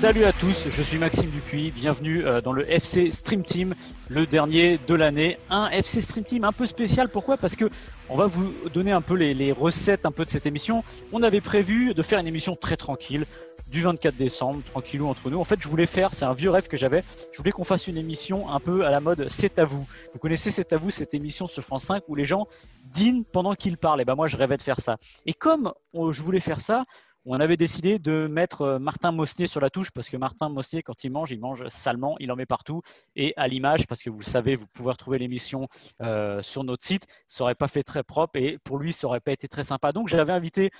Salut à tous, je suis Maxime Dupuis, bienvenue euh, dans le FC Stream Team, le dernier de l'année. Un FC Stream Team un peu spécial, pourquoi? Parce que on va vous donner un peu les, recettes un peu de cette émission. On avait prévu de faire une émission très tranquille, du 24 décembre, tranquillou entre nous. En fait, je voulais faire, c'est un vieux rêve que j'avais, je voulais qu'on fasse une émission un peu à la mode C'est à vous. Vous connaissez C'est à vous, cette émission sur France 5 où les gens dînent pendant qu'ils parlent. Et ben moi, je rêvais de faire ça. Et comme on- je voulais faire ça, on avait décidé de mettre euh, Martin Mosnier sur la touche parce que Martin Mosnier, quand il mange, il mange salement, il en met partout. Et à l'image, parce que vous le savez, vous pouvez retrouver l'émission euh, sur notre site, ça aurait pas fait très propre et pour lui, ça aurait pas été très sympa. Donc j'avais invité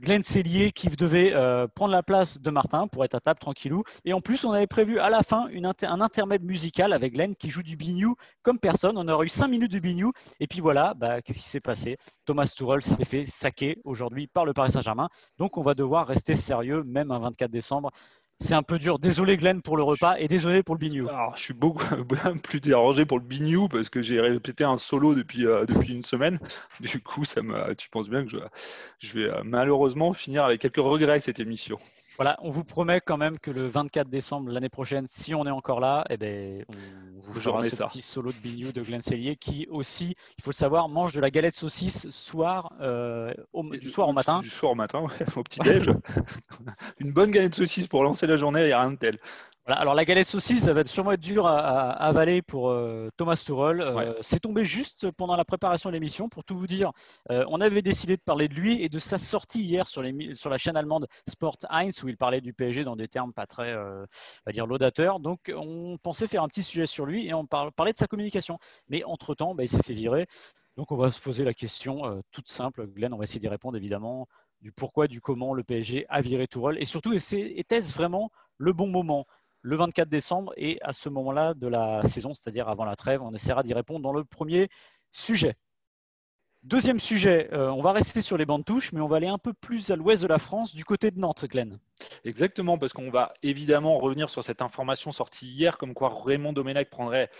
Glenn Cellier qui devait euh, prendre la place de Martin pour être à table tranquillou. Et en plus, on avait prévu à la fin un intermède musical avec Glenn qui joue du bignou comme personne. On aurait eu 5 minutes de bignou. Et puis voilà, bah, qu'est-ce qui s'est passé? Thomas Tuchel s'est fait saquer aujourd'hui par le Paris Saint-Germain. Donc on va devoir rester sérieux même un 24 décembre. C'est un peu dur. Désolé Glenn pour le repas et désolé pour le bignou. Alors, je suis beaucoup plus dérangé pour le bignou parce que j'ai répété un solo depuis, euh, depuis une semaine. Du coup, ça tu penses bien que je, je vais euh, malheureusement finir avec quelques regrets cette émission. Voilà, on vous promet quand même que le 24 décembre l'année prochaine, si on est encore là, eh ben, on vous fera ce ça. petit solo de bignou de Glenn Cellier qui aussi, il faut le savoir, mange de la galette saucisse soir, euh, au- du soir au matin. Du soir au matin, ouais, au petit-déj. Une bonne galette de saucisse pour lancer la journée, il n'y a rien de tel. Voilà, alors la galette saucisse, ça va sûrement être dur à, avaler pour euh, Thomas Tuchel. Euh. C'est tombé juste pendant la préparation de l'émission. Pour tout vous dire, euh, on avait décidé de parler de lui et de sa sortie hier sur, la chaîne allemande Sport 1 où il parlait du PSG dans des termes pas très, on va dire, laudateurs. Donc on pensait faire un petit sujet sur lui et on par- parlait de sa communication. Mais entre-temps, bah, il s'est fait virer. Donc on va se poser la question toute simple. Glenn, on va essayer d'y répondre évidemment du pourquoi, du comment le PSG a viré Tourelle et surtout était-ce vraiment le bon moment? Le 24 décembre et à ce moment-là de la saison, c'est-à-dire avant la trêve. On essaiera d'y répondre dans le premier sujet. Deuxième sujet, euh, on va rester sur les bandes touches, mais on va aller un peu plus à l'ouest de la France, du côté de Nantes, Glenn. Exactement, parce qu'on va évidemment revenir sur cette information sortie hier, comme quoi Raymond Domenech prendrait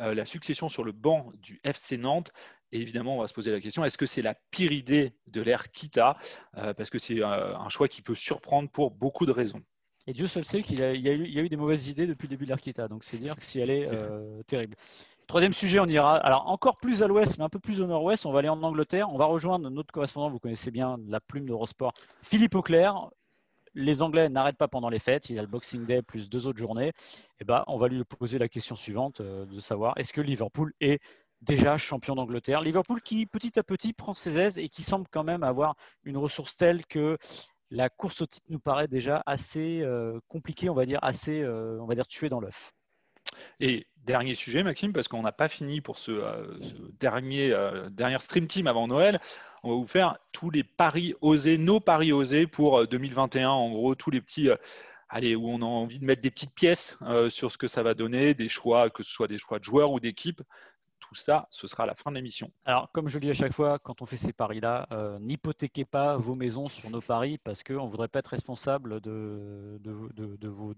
euh, la succession sur le banc du FC Nantes. Et évidemment, on va se poser la question est-ce que c'est la pire idée de l'ère Kita? Euh, Parce que c'est un choix qui peut surprendre pour beaucoup de raisons. Et Dieu seul sait qu'il y a, il y a eu, il y a eu des mauvaises idées depuis le début de l'Arquita, donc c'est dire que si elle est euh, terrible. Troisième sujet, on ira alors encore plus à l'ouest, mais un peu plus au nord-ouest. On va aller en Angleterre. On va rejoindre notre correspondant, vous connaissez bien la plume d'Eurosport, Philippe Auclair. Les Anglais n'arrêtent pas pendant les fêtes. Il y a le Boxing Day plus deux autres journées. Et ben, on va lui poser la question suivante euh, de savoir est-ce que Liverpool est déjà champion d'Angleterre? Liverpool qui petit à petit prend ses aises et qui semble quand même avoir une ressource telle que la course au titre nous paraît déjà assez euh, compliquée, on va dire assez, euh, on va dire tuée dans l'œuf. Et dernier sujet, Maxime, parce qu'on n'a pas fini pour ce, euh, dernier, stream team avant Noël. On va vous faire tous les paris osés, nos paris osés pour euh, 2021. En gros, tous les petits, allez, où on a envie de mettre des petites pièces sur ce que ça va donner, des choix, que ce soit des choix de joueurs ou d'équipes. Ça, ce sera la fin de l'émission. Alors, comme je le dis à chaque fois, quand on fait ces paris-là, euh, n'hypothéquez pas vos maisons sur nos paris parce qu'on ne voudrait pas être responsable de, vos,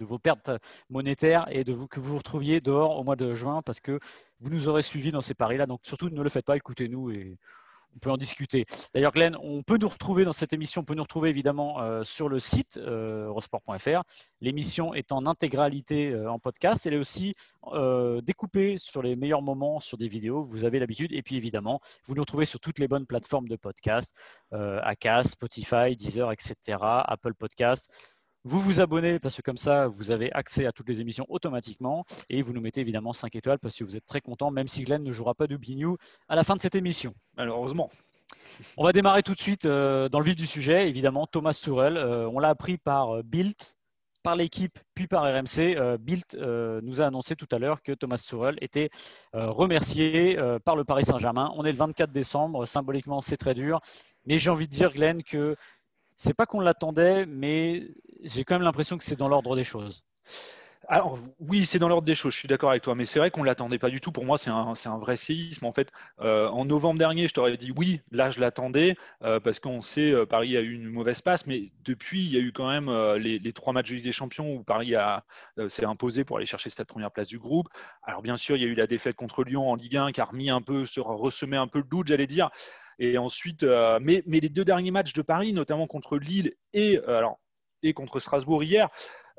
vos pertes monétaires et de vous, que vous vous retrouviez dehors au mois de juin parce que vous nous aurez suivis dans ces paris-là. Donc, surtout, ne le faites pas, écoutez-nous et on peut en discuter. D'ailleurs, Glenn, on peut nous retrouver dans cette émission, on peut nous retrouver évidemment euh, sur le site euh, eurosport.fr. L'émission est en intégralité euh, en podcast. Elle est aussi euh, découpée sur les meilleurs moments sur des vidéos. Vous avez l'habitude. Et puis évidemment, vous nous retrouvez sur toutes les bonnes plateformes de podcast, Acast, Spotify, Deezer, etc., Apple Podcast. Vous vous abonnez parce que comme ça, vous avez accès à toutes les émissions automatiquement et vous nous mettez évidemment 5 étoiles parce que vous êtes très content, même si Glenn ne jouera pas de Bignou à la fin de cette émission. Malheureusement. On va démarrer tout de suite euh, dans le vif du sujet. Évidemment, Thomas Tourel, euh, on l'a appris par euh, Bild, par l'équipe puis par RMC, euh, nous a annoncé tout à l'heure que Thomas Tuchel était remercié par le Paris Saint-Germain. On est le 24 décembre, symboliquement c'est très dur, mais j'ai envie de dire Glenn que c'est pas qu'on l'attendait, mais j'ai quand même l'impression que c'est dans l'ordre des choses. Alors oui, c'est dans l'ordre des choses, je suis d'accord avec toi, mais c'est vrai qu'on ne l'attendait pas du tout. Pour moi, c'est un, vrai séisme. En fait, euh, en novembre dernier, je t'aurais dit oui, là je l'attendais, euh, parce qu'on sait, euh, Paris a eu une mauvaise passe, mais depuis, il y a eu quand même les, les, trois matchs de Ligue des Champions où Paris s'est imposé pour aller chercher cette première place du groupe. Alors bien sûr, il y a eu la défaite contre Lyon en Ligue 1 qui a remis un peu, se ressemé un peu le doute, j'allais dire. Et ensuite, mais, mais, les deux derniers matchs de Paris, notamment contre Lille et, alors, et contre Strasbourg hier,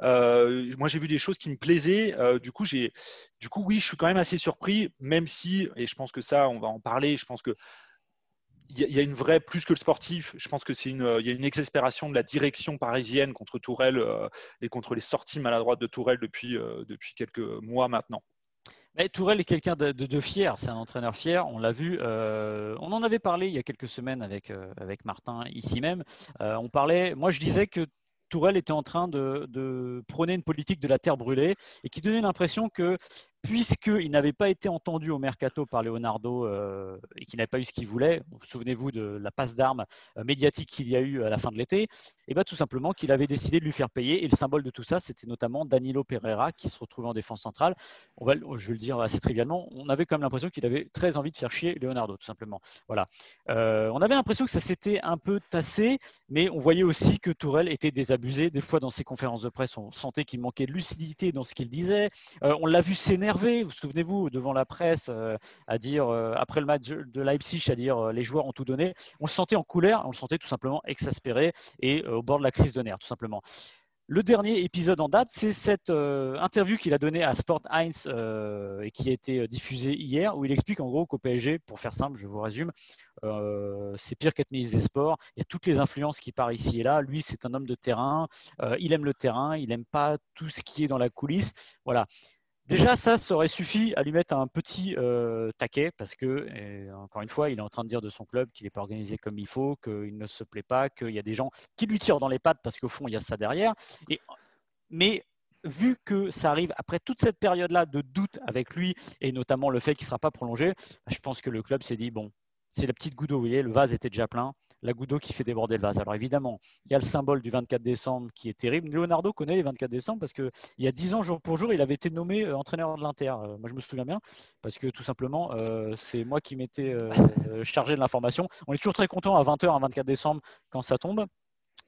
euh, moi, j'ai vu des choses qui me plaisaient. Euh, du coup, du coup, oui, je suis quand même assez surpris, même si, et je pense que ça, on va en parler. Je pense que il y, a une vraie, plus que le sportif, je pense que c'est une, il y a une exaspération de la direction parisienne contre Tourelle euh, et contre les sorties maladroites de Tourelle depuis, depuis quelques mois maintenant. Tourelle est quelqu'un de, fier, c'est un entraîneur fier, on l'a vu, on en avait parlé il y a quelques semaines avec, avec Martin ici même. on parlait, moi je disais que Tourelle était en train de, prôner une politique de la terre brûlée et qui donnait l'impression que puisqu'il n'avait pas été entendu au mercato par Leonardo euh, et qu'il n'avait pas eu ce qu'il voulait, souvenez-vous de la passe d'armes euh, médiatique qu'il y a eu à la fin de l'été, et eh bien tout simplement qu'il avait décidé de lui faire payer. Et le symbole de tout ça, c'était notamment Danilo Pereira qui se retrouvait en défense centrale. On va, je vais le dire assez trivialement, on avait quand même l'impression qu'il avait très envie de faire chier Leonardo, tout simplement. Voilà. Euh, on avait l'impression que ça s'était un peu tassé, mais on voyait aussi que Tourelle était désabusé. Des fois, dans ses conférences de presse, on sentait qu'il manquait de lucidité dans ce qu'il disait. on l'a vu s'énerver vous souvenez-vous, devant la presse, euh, à dire, euh, après le match de Leipzig, à dire euh, les joueurs ont tout donné. On le sentait en colère, on le sentait tout simplement exaspéré et au bord de la crise de nerfs, tout simplement. Le dernier épisode en date, c'est cette interview qu'il a donnée à Sport 1 et qui a été diffusée hier, où il explique en gros qu'au PSG, pour faire simple, je vous résume, c'est pire qu'administrer des sports. Il y a toutes les influences qui partent ici et là. Lui, c'est un homme de terrain. il aime le terrain. Il n'aime pas tout ce qui est dans la coulisse. Voilà. Déjà, ça, ça aurait suffi à lui mettre un petit euh, taquet parce que, encore une fois, il est en train de dire de son club qu'il n'est pas organisé comme il faut, qu'il ne se plaît pas, qu'il y a des gens qui lui tirent dans les pattes parce qu'au fond, il y a ça derrière. Mais vu que ça arrive après toute cette période-là de doute avec lui et notamment le fait qu'il ne sera pas prolongé, je pense que le club s'est dit bon, c'est la petite goutte d'eau, vous voyez, le vase était déjà plein la goutte d'eau qui fait déborder le vase. Alors évidemment, il y a le symbole du 24 décembre qui est terrible. Leonardo connaît les 24 décembre parce qu'il y a 10 ans, jour pour jour, il avait été nommé euh, entraîneur de l'Inter. Euh, moi, je me souviens bien parce que tout simplement, euh, c'est moi qui m'étais chargé de l'information. On est toujours très content à 20h, un 24 décembre, quand ça tombe.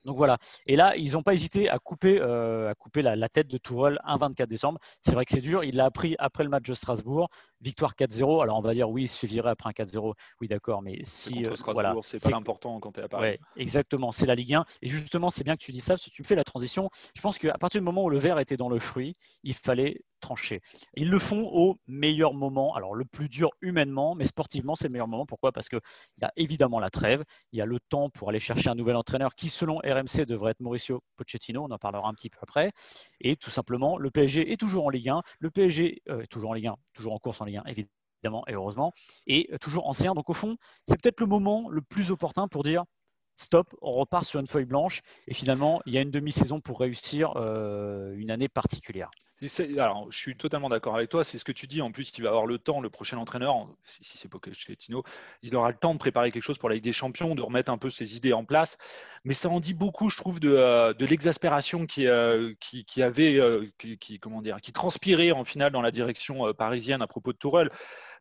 Donc voilà. Et là, ils n'ont pas hésité à couper, à couper la, tête de Tourelle un 24 décembre. C'est vrai que c'est dur. Il l'a appris après le match de Strasbourg victoire 4-0. Alors on va dire oui, il virer après un 4-0. Oui, d'accord, mais si euh, voilà, c'est pas important quand tu es à Paris. Ouais, exactement, c'est la Ligue 1. Et justement, c'est bien que tu dis ça, parce que tu me fais la transition. Je pense qu'à partir du moment où le verre était dans le fruit, il fallait trancher. Ils le font au meilleur moment. Alors le plus dur humainement, mais sportivement, c'est le meilleur moment. Pourquoi? Parce qu'il y a évidemment la trêve, il y a le temps pour aller chercher un nouvel entraîneur qui, selon RMC, devrait être Mauricio Pochettino. On en parlera un petit peu après. Et tout simplement, le PSG est toujours en Ligue 1. Le PSG euh, est toujours en Ligue 1, toujours en course en évidemment, et heureusement, et toujours ancien. Donc au fond, c'est peut-être le moment le plus opportun pour dire stop, on repart sur une feuille blanche, et finalement, il y a une demi-saison pour réussir euh, une année particulière. Alors, je suis totalement d'accord avec toi. C'est ce que tu dis. En plus, il va avoir le temps, le prochain entraîneur, si, si c'est Pochettino, il aura le temps de préparer quelque chose pour la Ligue des Champions, de remettre un peu ses idées en place. Mais ça en dit beaucoup, je trouve, de, euh, l'exaspération qui, euh, avait, euh, qui, comment dire, qui transpirait en finale dans la direction parisienne à propos de Tourelle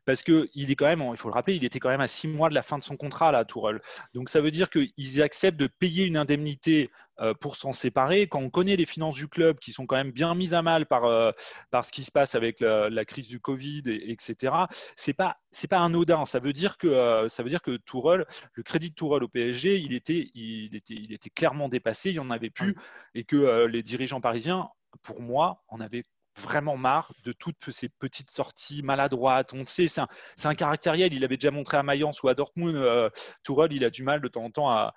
parce que il est quand même, il faut le rappeler, il était quand même à six mois de la fin de son contrat là, Tourelle. Donc ça veut dire qu'ils acceptent de payer une indemnité euh, pour s'en séparer. Quand on connaît les finances du club qui sont quand même bien mises à mal par, euh, par ce qui se passe avec la, crise du Covid, et, etc., c'est pas c'est pas anodin. Ça veut dire que euh, ça veut dire que Tourelle, le crédit de Tourelle au PSG, il était il était il était clairement dépassé, il y en avait plus, et que les dirigeants parisiens, pour moi, en avaient vraiment marre de toutes ces petites sorties maladroites. On sait, c'est un, un, caractériel. Il avait déjà montré à Mayence ou à Dortmund. Euh, Tourelle, il a du mal de temps en temps à,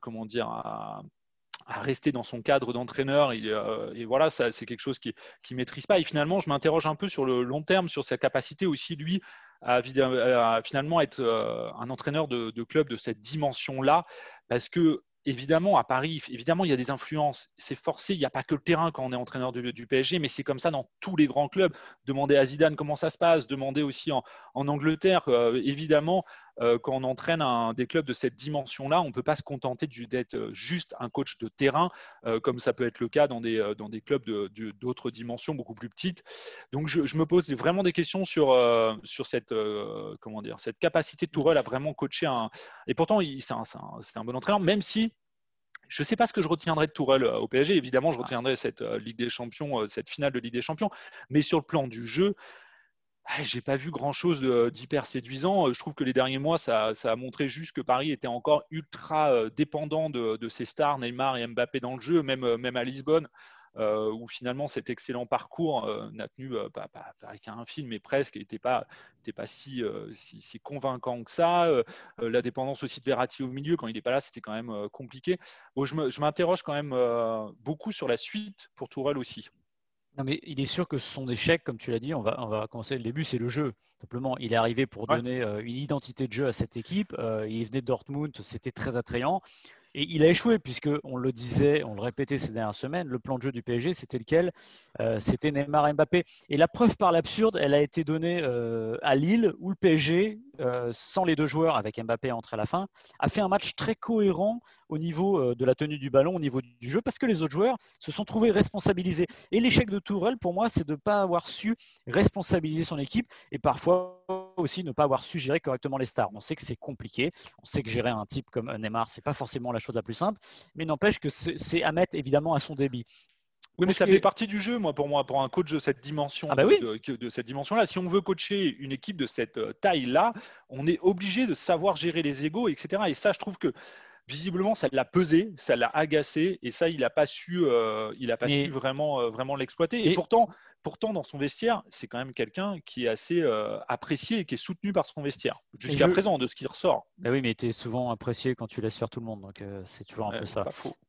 comment dire, à, rester dans son cadre d'entraîneur. Euh, et voilà, c'est quelque chose qui ne maîtrise pas. Et finalement, je m'interroge un peu sur le long terme, sur sa capacité aussi, lui, à, finalement être euh, un entraîneur de, de, club de cette dimension-là. Parce que évidemment, à Paris, évidemment, il y a des influences. C'est forcé. Il n'y a pas que le terrain quand on est entraîneur du, PSG, mais c'est comme ça dans tous les grands clubs. Demandez à Zidane comment ça se passe. Demandez aussi en, Angleterre. Euh, évidemment, euh, quand on entraîne un, des clubs de cette dimension-là, on ne peut pas se contenter d'être euh, juste un coach de terrain, comme ça peut être le cas dans des, clubs d'autres dimensions beaucoup plus petites. Donc, je, me pose vraiment des questions sur, cette, capacité de Tourelle à vraiment coacher un. Et pourtant, c'est un, bon entraîneur, même si je ne sais pas ce que je retiendrai de Tourelle euh, au PSG. Évidemment, je retiendrai cette euh, Ligue des Champions, euh, cette finale de Ligue des Champions. Mais sur le plan du jeu, j'ai pas vu grand chose d'hyper séduisant. Je trouve que les derniers mois, ça, a montré juste que Paris était encore ultra dépendant de, ses stars, Neymar et Mbappé dans le jeu, même, à Lisbonne. Euh, où finalement cet excellent parcours euh, n'a tenu euh, pas, avec un film, mais presque, n'était pas, pas si, convaincant que ça. la dépendance aussi de Verratti au milieu, quand il n'est pas là, c'était quand même compliqué. Je m'interroge quand même beaucoup sur la suite pour Tourelle aussi. Non, mais il est sûr que son échec, comme tu l'as dit, on va, on va commencer le début, c'est le jeu. Simplement, il est arrivé pour donner une identité de jeu à cette équipe. il venait de Dortmund, c'était très attrayant. Et il a échoué, puisque on le disait, on le répétait ces dernières semaines, le plan de jeu du PSG, c'était lequel? Euh, C'était Neymar et Mbappé. Et la preuve par l'absurde, elle a été donnée euh, à Lille, où le PSG, euh, sans les deux joueurs, avec Mbappé entre à la fin, a fait un match très cohérent au niveau de la tenue du ballon, au niveau du jeu, parce que les autres joueurs se sont trouvés responsabilisés. Et l'échec de Tourelle, pour moi, c'est de ne pas avoir su responsabiliser son équipe et parfois aussi ne pas avoir su gérer correctement les stars. On sait que c'est compliqué, on sait que gérer un type comme Neymar, c'est pas forcément la chose la plus simple, mais n'empêche que c'est à mettre évidemment à son débit. Oui, mais ça fait partie du jeu, moi, pour moi, pour un coach de cette dimension, ah bah de, cette dimension-là. Si on veut coacher une équipe de cette euh, taille-là, on est obligé de savoir gérer les égaux, etc. Et ça, je trouve que visiblement, ça l'a pesé, ça l'a agacé, et ça, il n'a pas su, euh, il a pas su vraiment, euh, vraiment l'exploiter. Et, pourtant, pourtant, dans son vestiaire, c'est quand même quelqu'un qui est assez euh, apprécié et qui est soutenu par son vestiaire, jusqu'à présent, de ce qui ressort. Bah oui, mais tu es souvent apprécié quand tu laisses faire tout le monde, donc c'est toujours un peu ça.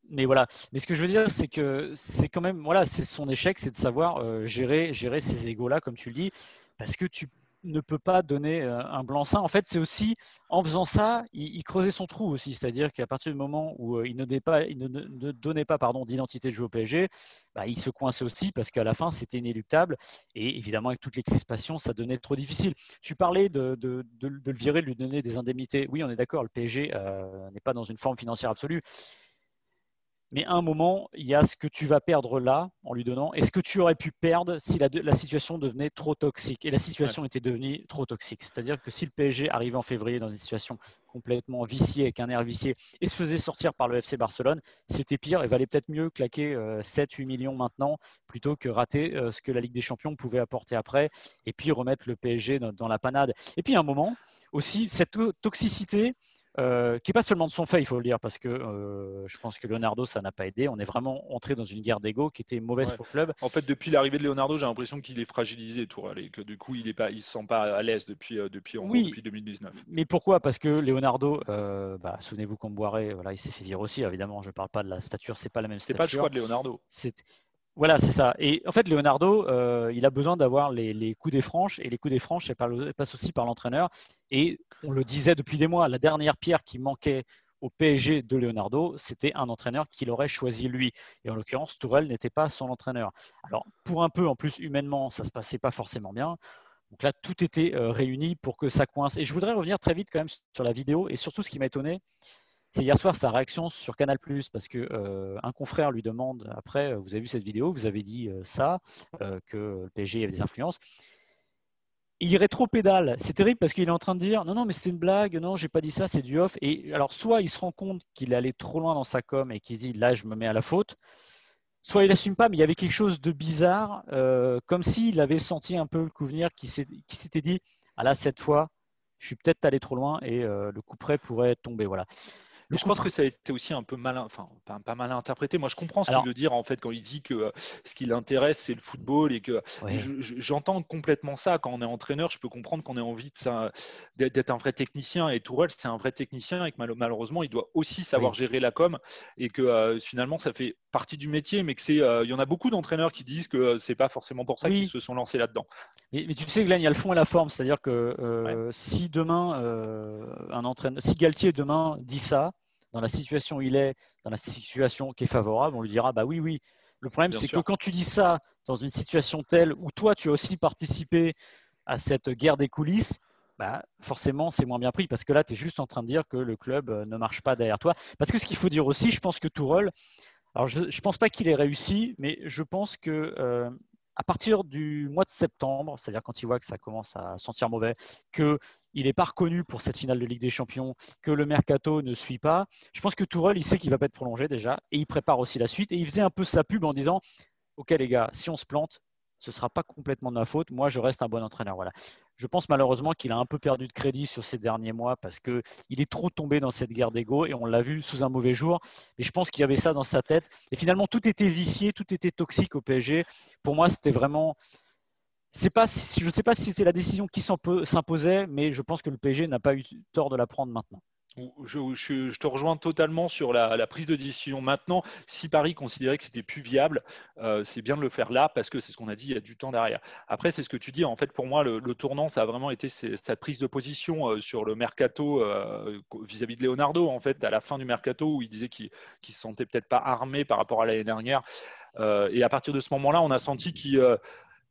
Mais voilà, mais ce que je veux dire, c'est que c'est quand même, voilà, c'est son échec, c'est de savoir gérer, gérer ces égos-là, comme tu le dis, parce que tu ne peut pas donner euh, un blanc-seing. En fait, c'est aussi en faisant ça, il, creusait son trou aussi. C'est-à-dire qu'à partir du moment où euh, il ne donnait pas, pardon, d'identité de jeu au PSG, bah, il se coinçait aussi parce qu'à la fin, c'était inéluctable. Et évidemment, avec toutes les crispations, ça devenait trop difficile. Tu parlais de, le virer, de lui donner des indemnités. Oui, on est d'accord, le PSG euh, n'est pas dans une forme financière absolue. Mais à un moment, il y a ce que tu vas perdre là en lui donnant et ce que tu aurais pu perdre si la, situation devenait trop toxique. Et la situation était devenue trop toxique. C'est-à-dire que si le PSG arrivait en février dans une situation complètement viciée, avec un air vicié, et se faisait sortir par le FC Barcelone, c'était pire et valait peut-être mieux claquer 7-8 euh, millions maintenant plutôt que rater euh, ce que la Ligue des Champions pouvait apporter après et puis remettre le PSG dans, dans la panade. Et puis à un moment aussi, cette toxicité, euh, qui n'est pas seulement de son fait, il faut le dire, parce que euh, je pense que Leonardo, ça n'a pas aidé. On est vraiment entré dans une guerre d'ego qui était mauvaise pour le club. En fait, depuis l'arrivée de Leonardo, j'ai l'impression qu'il est fragilisé, Tourelle, et que du coup, il ne se sent pas à l'aise depuis, euh, depuis, depuis 2019. Mais pourquoi? Parce que Leonardo, bah, souvenez-vous qu'on boirait, voilà, il s'est fait virer aussi, évidemment. Je ne parle pas de la stature, c'est pas la même stature. C'est pas le choix de Leonardo. Voilà, c'est ça. Et en fait, Leonardo, euh, il a besoin d'avoir les, coups des franches, et les coups des franches, ça passe aussi par l'entraîneur. Et on le disait depuis des mois, la dernière pierre qui manquait au PSG de Leonardo, c'était un entraîneur qu'il aurait choisi lui. Et en l'occurrence, Tourelle n'était pas son entraîneur. Alors, pour un peu, en plus, humainement, ça ne se passait pas forcément bien. Donc là, tout était euh, réuni pour que ça coince. Et je voudrais revenir très vite quand même sur la vidéo. Et surtout, ce qui m'a étonné, c'est hier soir sa réaction sur Canal+, parce que euh, un confrère lui demande après, euh, vous avez vu cette vidéo, vous avez dit euh, ça, que le PSG avait des influences. Il irait trop pédale. C'est terrible parce qu'il est en train de dire non, non, mais c'était une blague, non, j'ai pas dit ça, c'est du off. Et alors, soit il se rend compte qu'il est allé trop loin dans sa com et qu'il se dit là, je me mets à la faute, soit il assume pas, mais il y avait quelque chose de bizarre, comme s'il avait senti un peu le coup venir, qui s'était dit ah là, cette fois, je suis peut-être allé trop loin et le coup près pourrait tomber. Voilà. Mais je pense que ça a été aussi un peu malin, enfin pas, mal interprété. Moi, je comprends ce qu'il veut dire en fait quand il dit que euh, ce qui l'intéresse c'est le football et que j'entends complètement ça. Quand on est entraîneur, je peux comprendre qu'on ait envie d'être un vrai technicien. Et Tourelle, c'est un vrai technicien et que malheureusement, il doit aussi savoir gérer la com et que euh, finalement, ça fait partie du métier, mais que c'est, euh, il y en a beaucoup d'entraîneurs qui disent que c'est pas forcément pour ça qu'ils se sont lancés là-dedans. Mais, tu sais, Glenn, il y a le fond et la forme, c'est-à-dire que si demain un entraîneur, si Galtier demain dit ça dans la situation où il est, dans la situation qui est favorable, on lui dira bah oui, oui. Le problème, c'est que quand tu dis ça dans une situation telle où toi, tu as aussi participé à cette guerre des coulisses, bah, forcément, c'est moins bien pris parce que là, tu es juste en train de dire que le club euh, ne marche pas derrière toi. Parce que ce qu'il faut dire aussi, je pense que Tourelle, alors je ne pense pas qu'il ait réussi, mais je pense que euh, à partir du mois de septembre, c'est-à-dire quand il voit que ça commence à sentir mauvais, que il n'est pas reconnu pour cette finale de Ligue des Champions, que le mercato ne suit pas. Je pense que Tourelle, il sait qu'il va pas être prolongé déjà, et il prépare aussi la suite. Et il faisait un peu sa pub en disant Ok les gars, si on se plante, ce ne sera pas complètement de ma faute. Moi, je reste un bon entraîneur. Voilà. Je pense malheureusement qu'il a un peu perdu de crédit sur ces derniers mois parce qu'il est trop tombé dans cette guerre d'ego et on l'a vu sous un mauvais jour. Mais je pense qu'il y avait ça dans sa tête. Et finalement, tout était vicié, tout était toxique au PSG. Pour moi, c'était vraiment. Pas, je ne sais pas si c'était la décision qui s'imposait, mais je pense que le PSG n'a pas eu tort de la prendre maintenant. Je, te rejoins totalement sur la, prise de décision maintenant. Si Paris considérait que c'était plus viable, euh, c'est bien de le faire là parce que c'est ce qu'on a dit, il y a du temps derrière. Après, c'est ce que tu dis. En fait, pour moi, le, tournant, ça a vraiment été cette prise de position euh, sur le mercato euh, vis-à-vis de Leonardo. En fait, à la fin du mercato, où il disait qu'il ne se sentait peut-être pas armé par rapport à l'année dernière. et à partir de ce moment-là, on a senti qu'il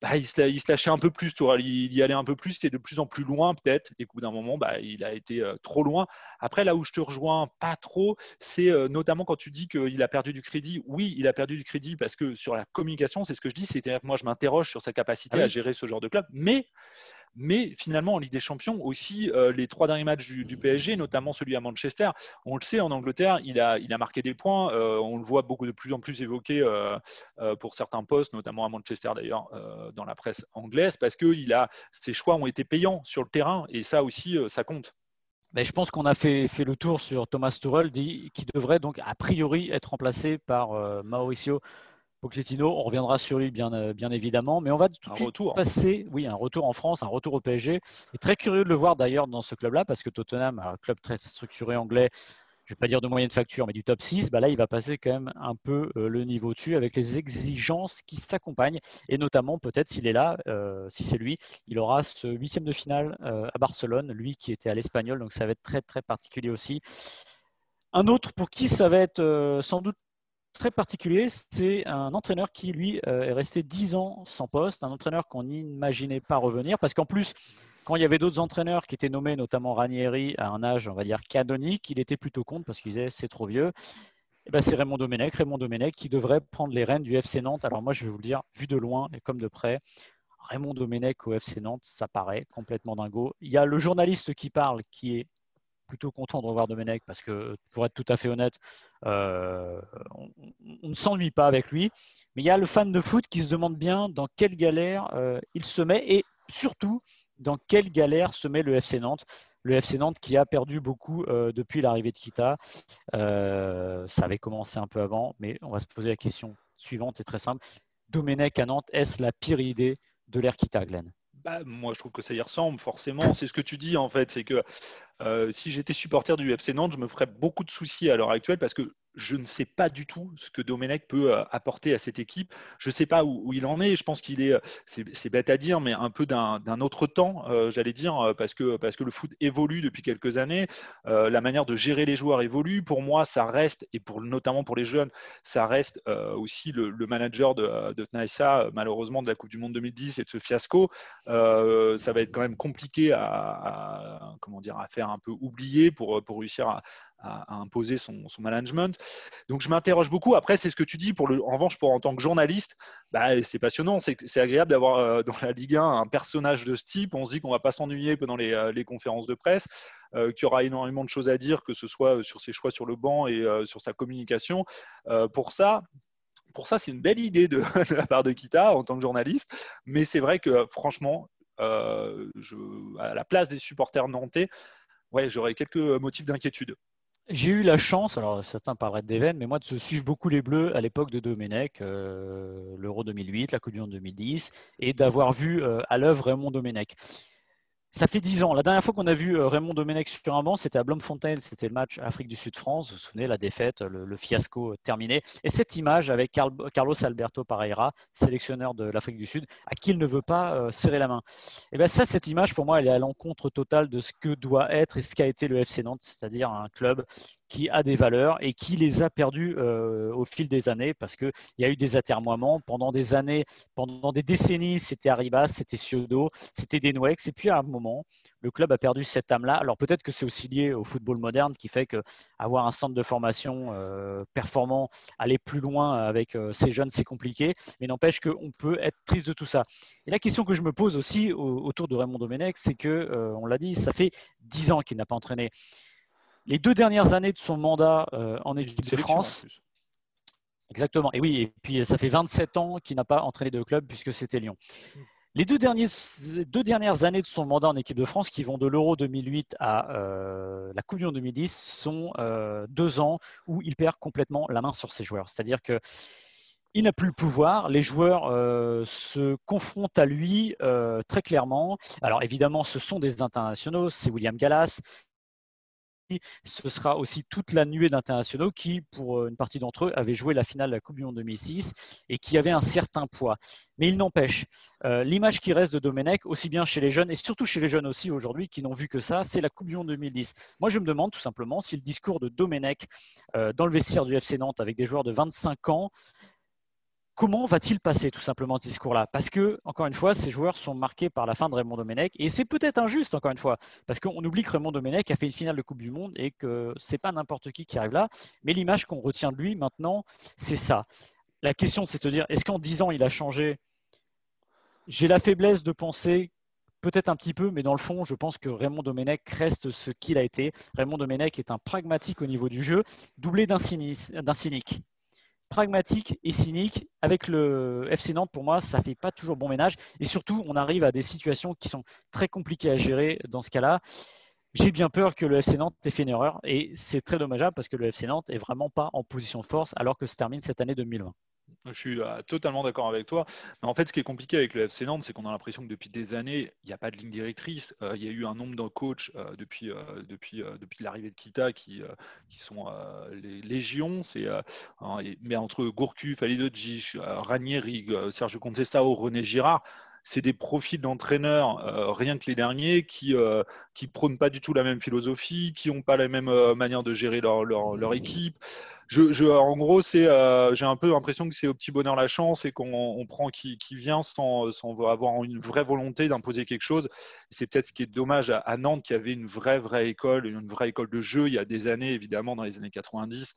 bah, il, se, lâchait un peu plus, il, y allait un peu plus, c'était de plus en plus loin peut-être, et au bout d'un moment, bah, il a été euh, trop loin. Après, là où je te rejoins pas trop, c'est euh, notamment quand tu dis qu'il a perdu du crédit. Oui, il a perdu du crédit parce que sur la communication, c'est ce que je dis, c'est-à-dire que moi, je m'interroge sur sa capacité ah à gérer ce genre de club, mais mais finalement, en Ligue des Champions, aussi, euh, les trois derniers matchs du, PSG, notamment celui à Manchester, on le sait, en Angleterre, il a, il a marqué des points. Euh, on le voit beaucoup de plus en plus évoqué euh, pour certains postes, notamment à Manchester d'ailleurs, dans la presse anglaise, parce que ses choix ont été payants sur le terrain et ça aussi, ça compte. Mais je pense qu'on a fait, fait, le tour sur Thomas Tuchel, qui devrait donc a priori être remplacé par Mauricio Pochettino, on reviendra sur lui bien, euh, bien évidemment, mais on va tout de suite passer, oui, un retour en France, un retour au PSG. Et très curieux de le voir d'ailleurs dans ce club-là, parce que Tottenham, un club très structuré anglais, je ne vais pas dire de moyenne facture, mais du top 6, bah là, il va passer quand même un peu euh, le niveau dessus avec les exigences qui s'accompagnent. Et notamment, peut-être s'il est là, euh, si c'est lui, il aura ce huitième de finale à Barcelone, lui qui était à l'Espagnol, donc ça va être très très particulier aussi. Un autre pour qui ça va être sans doute très particulier, c'est un entraîneur qui, lui, euh, est resté 10 ans sans poste, un entraîneur qu'on n'imaginait pas revenir, parce qu'en plus, quand il y avait d'autres entraîneurs qui étaient nommés, notamment Ranieri, à un âge, on va dire, canonique, il était plutôt contre parce qu'il disait c'est trop vieux. Et ben, c'est Raymond Domenech, Raymond Domenech qui devrait prendre les rênes du FC Nantes. Alors moi, je vais vous le dire, vu de loin et comme de près, Raymond Domenech au FC Nantes, ça paraît complètement dingo. Il y a le journaliste qui parle, qui est plutôt content de revoir Domenech parce que, pour être tout à fait honnête, euh, on, ne s'ennuie pas avec lui. Mais il y a le fan de foot qui se demande bien dans quelle galère euh, il se met et surtout dans quelle galère se met le FC Nantes. Le FC Nantes qui a perdu beaucoup euh, depuis l'arrivée de Kita. ça avait commencé un peu avant, mais on va se poser la question suivante et très simple. Domenech à Nantes, est-ce la pire idée de l'ère Kita, Glenn? Bah, moi, je trouve que ça y ressemble, forcément. C'est ce que tu dis, en fait. C'est que euh, si j'étais supporter du FC Nantes, je me ferais beaucoup de soucis à l'heure actuelle parce que je ne sais pas du tout ce que Domenech peut euh, apporter à cette équipe. Je ne sais pas où, il en est. Je pense qu'il est, euh, c'est bête à dire, mais un peu d'un autre temps, j'allais dire, parce que, parce que le foot évolue depuis quelques années. la manière de gérer les joueurs évolue. Pour moi, ça reste, et pour, notamment pour les jeunes, ça reste aussi le, manager de, de malheureusement, de la Coupe du Monde 2010 et de ce fiasco. ça va être quand même compliqué à, à, comment dire, à faire un peu oublié pour, pour réussir à, imposer son, management. Donc je m'interroge beaucoup. Après, c'est ce que tu dis. En revanche, pour en tant que journaliste, bah, c'est passionnant. C'est agréable d'avoir euh, dans la Ligue 1 un personnage de ce type. On se dit qu'on va pas s'ennuyer pendant les, euh, conférences de presse, euh, qu'il y aura énormément de choses à dire, que ce soit sur ses choix sur le banc et sur sa communication. pour ça, pour ça, c'est une belle idée de, la part de Kita en tant que journaliste. Mais c'est vrai que franchement, à la place des supporters nantais, ouais, j'aurais quelques motifs d'inquiétude. J'ai eu la chance, alors certains parleraient d'Even, mais moi de suivre beaucoup les Bleus à l'époque de Domenech, euh, l'Euro 2008, la Coupe du Monde 2010, et d'avoir vu euh, à l'œuvre Raymond Domenech. Ça fait dix ans. La dernière fois qu'on a vu euh, Raymond Domenech sur un banc, c'était à Bloemfontein. C'était le match Afrique du Sud-France. Vous vous souvenez, la défaite, le, fiasco terminé. Et cette image avec Carlos Alberto Pareira, sélectionneur de l'Afrique du Sud, à qui il ne veut pas euh, serrer la main. Et eh bien ça, cette image, pour moi, elle est à l'encontre totale de ce que doit être et ce qu'a été le FC Nantes, c'est-à-dire un club qui a des valeurs et qui les a perdues euh, au fil des années parce qu'il y a eu des atermoiements. Pendant des années, pendant des décennies, c'était Arribas, c'était Ciodo, c'était Denouex. Et puis à un moment, le club a perdu cette âme-là. Alors peut-être que c'est aussi lié au football moderne qui fait que avoir un centre de formation euh, performant, aller plus loin avec euh, ces jeunes, c'est compliqué. Mais n'empêche qu'on peut être triste de tout ça. Et la question que je me pose aussi autour de Raymond Domenech, c'est que, on l'a dit, ça fait dix ans qu'il n'a pas entraîné les deux dernières années de son mandat euh, en équipe de France. Exactement. Et oui, et puis ça fait 27 ans qu'il n'a pas entraîné de club puisque c'était Lyon. Les deux, deux, dernières années de son mandat en équipe de France, qui vont de l'Euro 2008 à euh, la Coupe du Monde 2010, sont euh, deux ans où il perd complètement la main sur ses joueurs. C'est-à-dire que il n'a plus le pouvoir. Les joueurs se confrontent à lui très clairement. Alors évidemment, ce sont des internationaux. C'est William Gallas, ce sera aussi toute la nuée d'internationaux qui, pour euh, une partie d'entre eux, avaient joué la finale de la Coupe du Monde 2006 et qui avaient un certain poids. Mais il n'empêche, euh, l'image qui reste de Domenech, aussi bien chez les jeunes et surtout chez les jeunes aussi aujourd'hui qui n'ont vu que ça, c'est la Coupe du Monde 2010. Moi, je me demande tout simplement si le discours de Domenech euh, dans le vestiaire du FC Nantes avec des joueurs de 25 ans comment va-t-il passer tout simplement ce discours-là? Parce que, encore une fois, ces joueurs sont marqués par la fin de Raymond Domenech. Et c'est peut-être injuste, encore une fois, parce qu'on oublie que Raymond Domenech a fait une finale de Coupe du Monde et que c'est pas n'importe qui qui arrive là. Mais l'image qu'on retient de lui maintenant, c'est ça. La question, c'est de dire, est-ce qu'en 10 ans, il a changé? J'ai la faiblesse de penser peut-être un petit peu, mais dans le fond, je pense que Raymond Domenech reste ce qu'il a été. Raymond Domenech est un pragmatique au niveau du jeu, doublé d'un cynique pragmatique et cynique. Avec le FC Nantes, pour moi, ça fait pas toujours bon ménage. Et surtout, on arrive à des situations qui sont très compliquées à gérer dans ce cas-là. J'ai bien peur que le FC Nantes ait fait une erreur. Et c'est très dommageable parce que le FC Nantes est vraiment pas en position de force alors que se termine cette année 2020. Je suis euh, totalement d'accord avec toi. Mais en fait, ce qui est compliqué avec le FC Nantes, c'est qu'on a l'impression que depuis des années, il n'y a pas de ligne directrice. Euh, il y a eu un nombre de coachs euh, depuis, depuis, depuis l'arrivée de Kita qui, qui sont les légions. C'est, mais entre Gourcuff, Alidojic, Ranieri, Sergio Conceição, René Girard, c'est des profils d'entraîneurs, rien que les derniers, qui ne prônent pas du tout la même philosophie, qui n'ont pas la même manière de gérer leur, leur, équipe je, en gros, euh, j'ai un peu l'impression que c'est au petit bonheur la chance et qu'on prend qui, vient sans, avoir une vraie volonté d'imposer quelque chose. C'est peut-être ce qui est dommage à, Nantes, qui avait une vraie, vraie école, une vraie école de jeu il y a des années, évidemment, dans les années 90.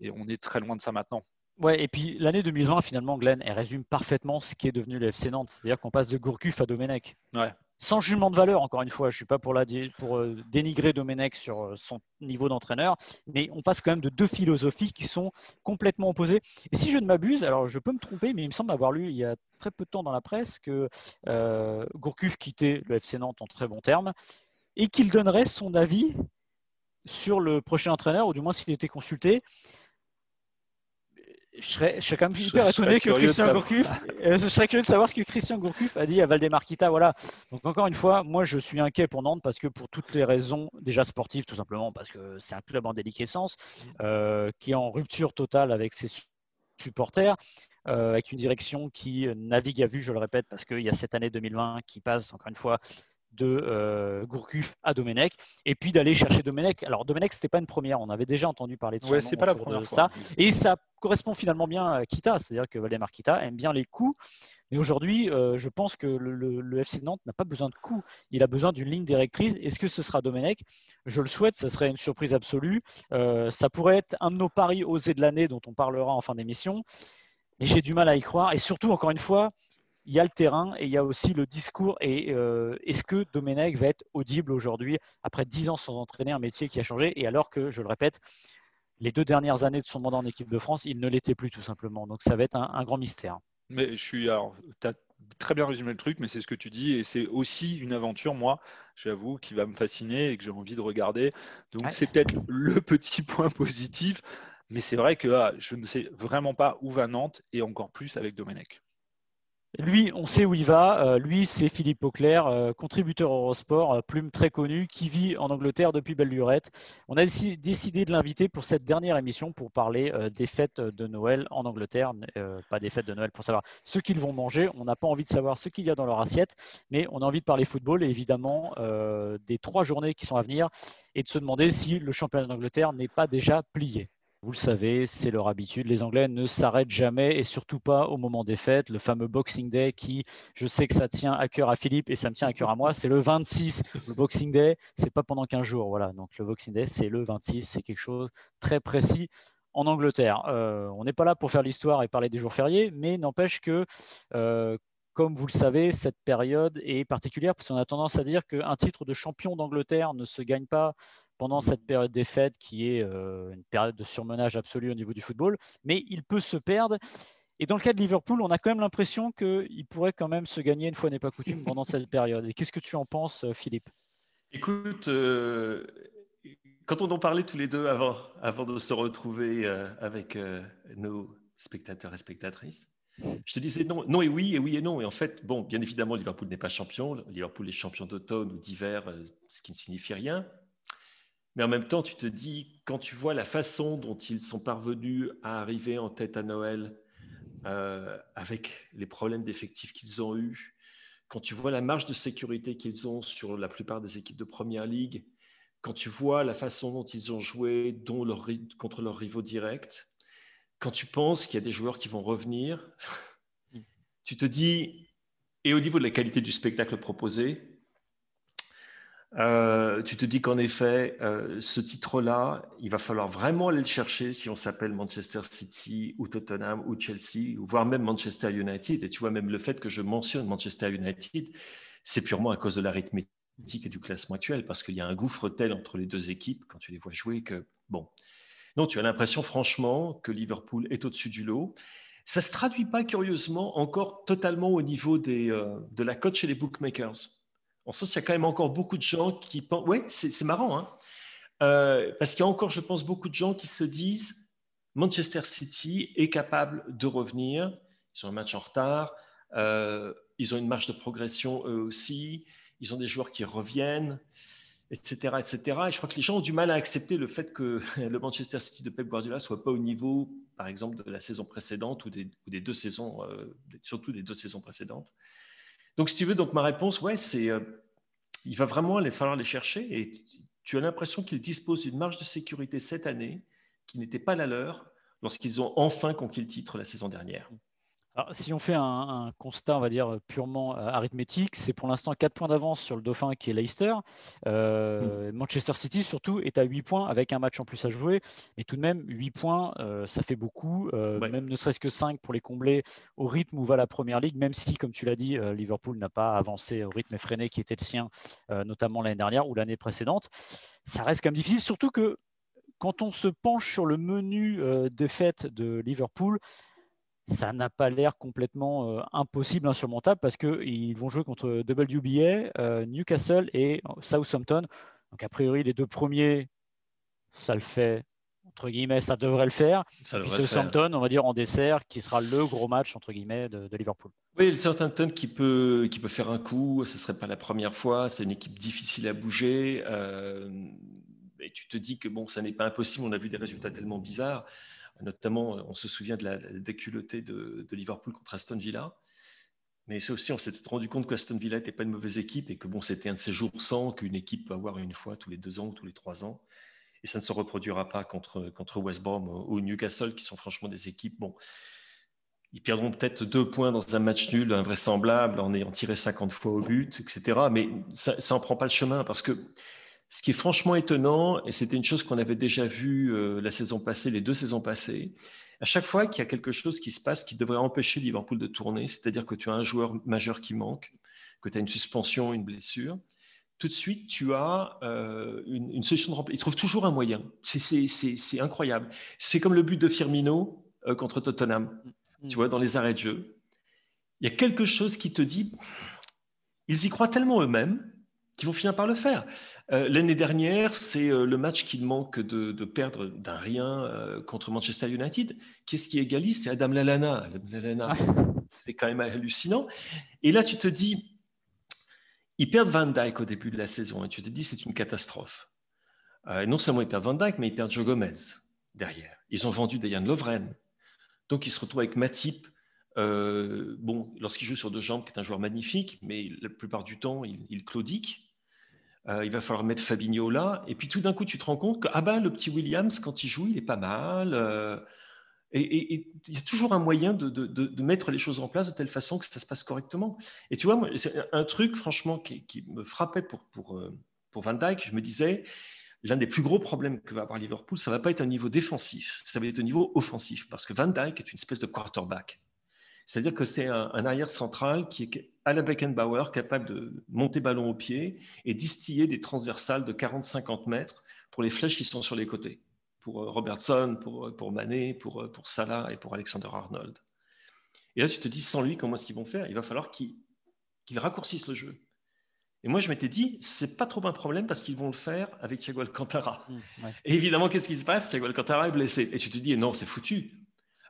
Et on est très loin de ça maintenant. Ouais, et puis l'année 2020, finalement, Glenn, elle résume parfaitement ce qui est devenu le FC Nantes. C'est-à-dire qu'on passe de Gourcuff à Domenech. Ouais sans jugement de valeur, encore une fois, je ne suis pas pour, pour euh, dénigrer Domenech sur euh, son niveau d'entraîneur, mais on passe quand même de deux philosophies qui sont complètement opposées. Et si je ne m'abuse, alors je peux me tromper, mais il me semble avoir lu il y a très peu de temps dans la presse que euh, Gourcuff quittait le FC Nantes en très bons termes et qu'il donnerait son avis sur le prochain entraîneur, ou du moins s'il était consulté je serais, je quand même hyper étonné que Christian Gourcuff. Euh, je serais curieux de savoir ce que Christian Gourcuff a dit à Valdemar Kita. Voilà. Donc encore une fois, moi je suis inquiet pour Nantes parce que pour toutes les raisons déjà sportives, tout simplement parce que c'est un club en déliquescence euh, qui est en rupture totale avec ses supporters. Euh, avec une direction qui navigue à vue, je le répète, parce qu'il y a cette année 2020 qui passe, encore une fois, de euh, Gourcuff à Domenech, et puis d'aller chercher Domenech. Alors Domenech, c'était pas une première, on avait déjà entendu parler de, ouais, pas la première ça, et ça correspond finalement bien à Kita, c'est-à-dire que Valdemar Kita aime bien les coups, mais aujourd'hui, euh, je pense que le, FC Nantes n'a pas besoin de coups, il a besoin d'une ligne directrice. Est-ce que ce sera Domenech? Je le souhaite, ce serait une surprise absolue. Euh, ça pourrait être un de nos paris osés de l'année dont on parlera en fin d'émission. Mais j'ai du mal à y croire. Et surtout, encore une fois, il y a le terrain et il y a aussi le discours. Et euh, est-ce que Domenech va être audible aujourd'hui, après dix ans sans entraîner un métier qui a changé Et alors que, je le répète, les deux dernières années de son mandat en équipe de France, il ne l'était plus tout simplement. Donc ça va être un, grand mystère. Mais je suis. Alors, tu as très bien résumé le truc, mais c'est ce que tu dis. Et c'est aussi une aventure, moi, j'avoue, qui va me fasciner et que j'ai envie de regarder. Donc c'est peut-être le petit point positif. Mais c'est vrai que ah, je ne sais vraiment pas où va Nantes et encore plus avec Domenech. Lui, on sait où il va. Euh, lui, c'est Philippe Auclair, euh, contributeur Eurosport, euh, plume très connu, qui vit en Angleterre depuis belle lurette. On a décidé de l'inviter pour cette dernière émission pour parler des fêtes de Noël en Angleterre. pas des fêtes de Noël pour savoir ce qu'ils vont manger. On n'a pas envie de savoir ce qu'il y a dans leur assiette, mais on a envie de parler football et évidemment des trois journées qui sont à venir et de se demander si le championnat d'Angleterre n'est pas déjà plié. Vous le savez, c'est leur habitude. Les Anglais ne s'arrêtent jamais et surtout pas au moment des fêtes. Le fameux Boxing Day qui, je sais que ça tient à cœur à Philippe et ça me tient à cœur à moi, c'est le 26. Le Boxing Day, c'est pas pendant 15 jours. Voilà. Donc le Boxing Day, c'est le 26. C'est quelque chose très précis en Angleterre. Euh, on n'est pas là pour faire l'histoire et parler des jours fériés, mais n'empêche que euh, comme vous le savez, cette période est particulière parce qu'on a tendance à dire qu'un titre de champion d'Angleterre ne se gagne pas pendant cette période des fêtes qui est euh, une période de surmenage absolu au niveau du football, mais il peut se perdre. Et dans le cas de Liverpool, on a quand même l'impression qu'il pourrait quand même se gagner une fois n'est pas coutume pendant cette période. Et qu'est-ce que tu en penses, euh, Philippe? Écoute, euh, quand on en parlait tous les deux avant, avant de se retrouver avec nos spectateurs et spectatrices, je te disais non, non et oui, et oui et non. Et en fait, bon, bien évidemment, Liverpool n'est pas champion. Liverpool est champion d'automne ou d'hiver, ce qui ne signifie rien. Mais en même temps, tu te dis, quand tu vois la façon dont ils sont parvenus à arriver en tête à Noël, euh, avec les problèmes d'effectifs qu'ils ont eus, quand tu vois la marge de sécurité qu'ils ont sur la plupart des équipes de Première Ligue, quand tu vois la façon dont ils ont joué contre leurs rivaux directs, quand tu penses qu'il y a des joueurs qui vont revenir, tu te dis, et au niveau de la qualité du spectacle proposé, euh, tu te dis qu'en effet, euh, ce titre-là, il va falloir vraiment aller le chercher si on s'appelle Manchester City ou Tottenham ou Chelsea, voire même Manchester United. Et tu vois, même le fait que je mentionne Manchester United, c'est purement à cause de l'arithmétique et du classement actuel, parce qu'il y a un gouffre tel entre les deux équipes quand tu les vois jouer que, bon. Non, tu as l'impression franchement que Liverpool est au-dessus du lot. Ça ne se traduit pas curieusement encore totalement au niveau des, euh, de la cote chez les bookmakers on sent qu'il y a quand même encore beaucoup de gens qui pensent. Oui, c'est marrant, hein euh, parce qu'il y a encore, je pense, beaucoup de gens qui se disent Manchester City est capable de revenir. Ils ont un match en retard. Euh, ils ont une marge de progression eux aussi. Ils ont des joueurs qui reviennent, etc., etc. Et je crois que les gens ont du mal à accepter le fait que le Manchester City de Pep Guardiola soit pas au niveau, par exemple, de la saison précédente ou des, deux saisons, euh, surtout des deux saisons précédentes. Donc, si tu veux, donc ma réponse, ouais, c'est euh, il va vraiment falloir les chercher et tu as l'impression qu'ils disposent d'une marge de sécurité cette année qui n'était pas la leur lorsqu'ils ont enfin conquis le titre la saison dernière si on fait un, constat, on va dire, purement euh, arithmétique, c'est pour l'instant 4 points d'avance sur le dauphin qui est Leicester. Euh, mm. Manchester City, surtout, est à 8 points avec un match en plus à jouer. Mais tout de même, 8 points, euh, ça fait beaucoup. Même ne serait-ce que 5 pour les combler au rythme où va la première ligue, même si, comme tu l'as dit, Liverpool n'a pas avancé au rythme effréné qui était le sien, notamment l'année dernière ou l'année précédente. Ça reste quand même difficile, surtout que quand on se penche sur le menu de fête de Liverpool, ça n'a pas l'air complètement euh, impossible, insurmontable, parce qu'ils vont jouer contre WBA, euh, Newcastle et Southampton. Donc, a priori, les deux premiers, ça le fait, entre guillemets, ça devrait le faire. Ça Southampton, on va dire en dessert, qui sera le gros match, entre guillemets, de, Liverpool. Oui, le Southampton qui peut, qui peut faire un coup, ce ne serait pas la première fois, c'est une équipe difficile à bouger. Euh, et tu te dis que bon, ça n'est pas impossible, on a vu des résultats tellement bizarres. Notamment, on se souvient de la, déculottée de, Liverpool contre Aston Villa. Mais c'est aussi, on s'était rendu compte qu'Aston Villa n'était pas une mauvaise équipe et que bon, c'était un de ces jours sans qu'une équipe peut avoir une fois tous les deux ans ou tous les trois ans. Et ça ne se reproduira pas contre, contre West Brom ou Newcastle, qui sont franchement des équipes. Bon, ils perdront peut-être deux points dans un match nul invraisemblable en ayant tiré 50 fois au but, etc. Mais ça n'en prend pas le chemin parce que ce qui est franchement étonnant, et c'était une chose qu'on avait déjà vue euh, la saison passée, les deux saisons passées, à chaque fois qu'il y a quelque chose qui se passe qui devrait empêcher Liverpool de tourner, c'est-à-dire que tu as un joueur majeur qui manque, que tu as une suspension, une blessure, tout de suite, tu as euh, une, solution de remplacement. Il trouve toujours un moyen. C'est incroyable. C'est comme le but de Firmino euh, contre Tottenham, mm. tu vois, dans les arrêts de jeu. Il y a quelque chose qui te dit, ils y croient tellement eux-mêmes qui vont finir par le faire. Euh, l'année dernière, c'est euh, le match qu'il manque de, perdre d'un rien euh, contre Manchester United. Qu'est-ce qui égalise? C'est Adam Lallana. Adam Lallana, c'est quand même hallucinant. Et là, tu te dis, ils perdent Van Dyke au début de la saison et tu te dis, c'est une catastrophe. non seulement ils perdent Van Dyke, mais ils perdent Joe Gomez derrière. Ils ont vendu Diane Lovren. Donc, ils se retrouvent avec Matip, bon, lorsqu'il joue sur deux jambes, qui est un joueur magnifique, mais la plupart du temps, il, claudique. Euh, il va falloir mettre Fabinho là. Et puis tout d'un coup, tu te rends compte que ah ben, le petit Williams, quand il joue, il est pas mal. Euh, et il y a toujours un moyen de, mettre les choses en place de telle façon que ça se passe correctement. Et tu vois, c'est un truc, franchement, qui, me frappait pour, pour, euh, pour Van Dijk. Je me disais, l'un des plus gros problèmes que va avoir Liverpool, ça va pas être un niveau défensif, ça va être un niveau offensif. Parce que Van Dijk est une espèce de quarterback. C'est-à-dire que c'est un, arrière central qui est à la Beckenbauer, capable de monter ballon au pied et distiller des transversales de 40-50 mètres pour les flèches qui sont sur les côtés. Pour euh, Robertson, pour, euh, pour pour, euh, pour Salah et pour Alexander Arnold. Et là, tu te dis, sans lui, comment est-ce qu'ils vont faire? Il va falloir qu'ils raccourcissent le jeu. Et moi, je m'étais dit, c'est pas trop un problème parce qu'ils vont le faire avec Thiago Alcantara. Mmh, et évidemment, qu'est-ce qui se passe? Thiago Alcantara est blessé. Et tu te dis, non, c'est foutu.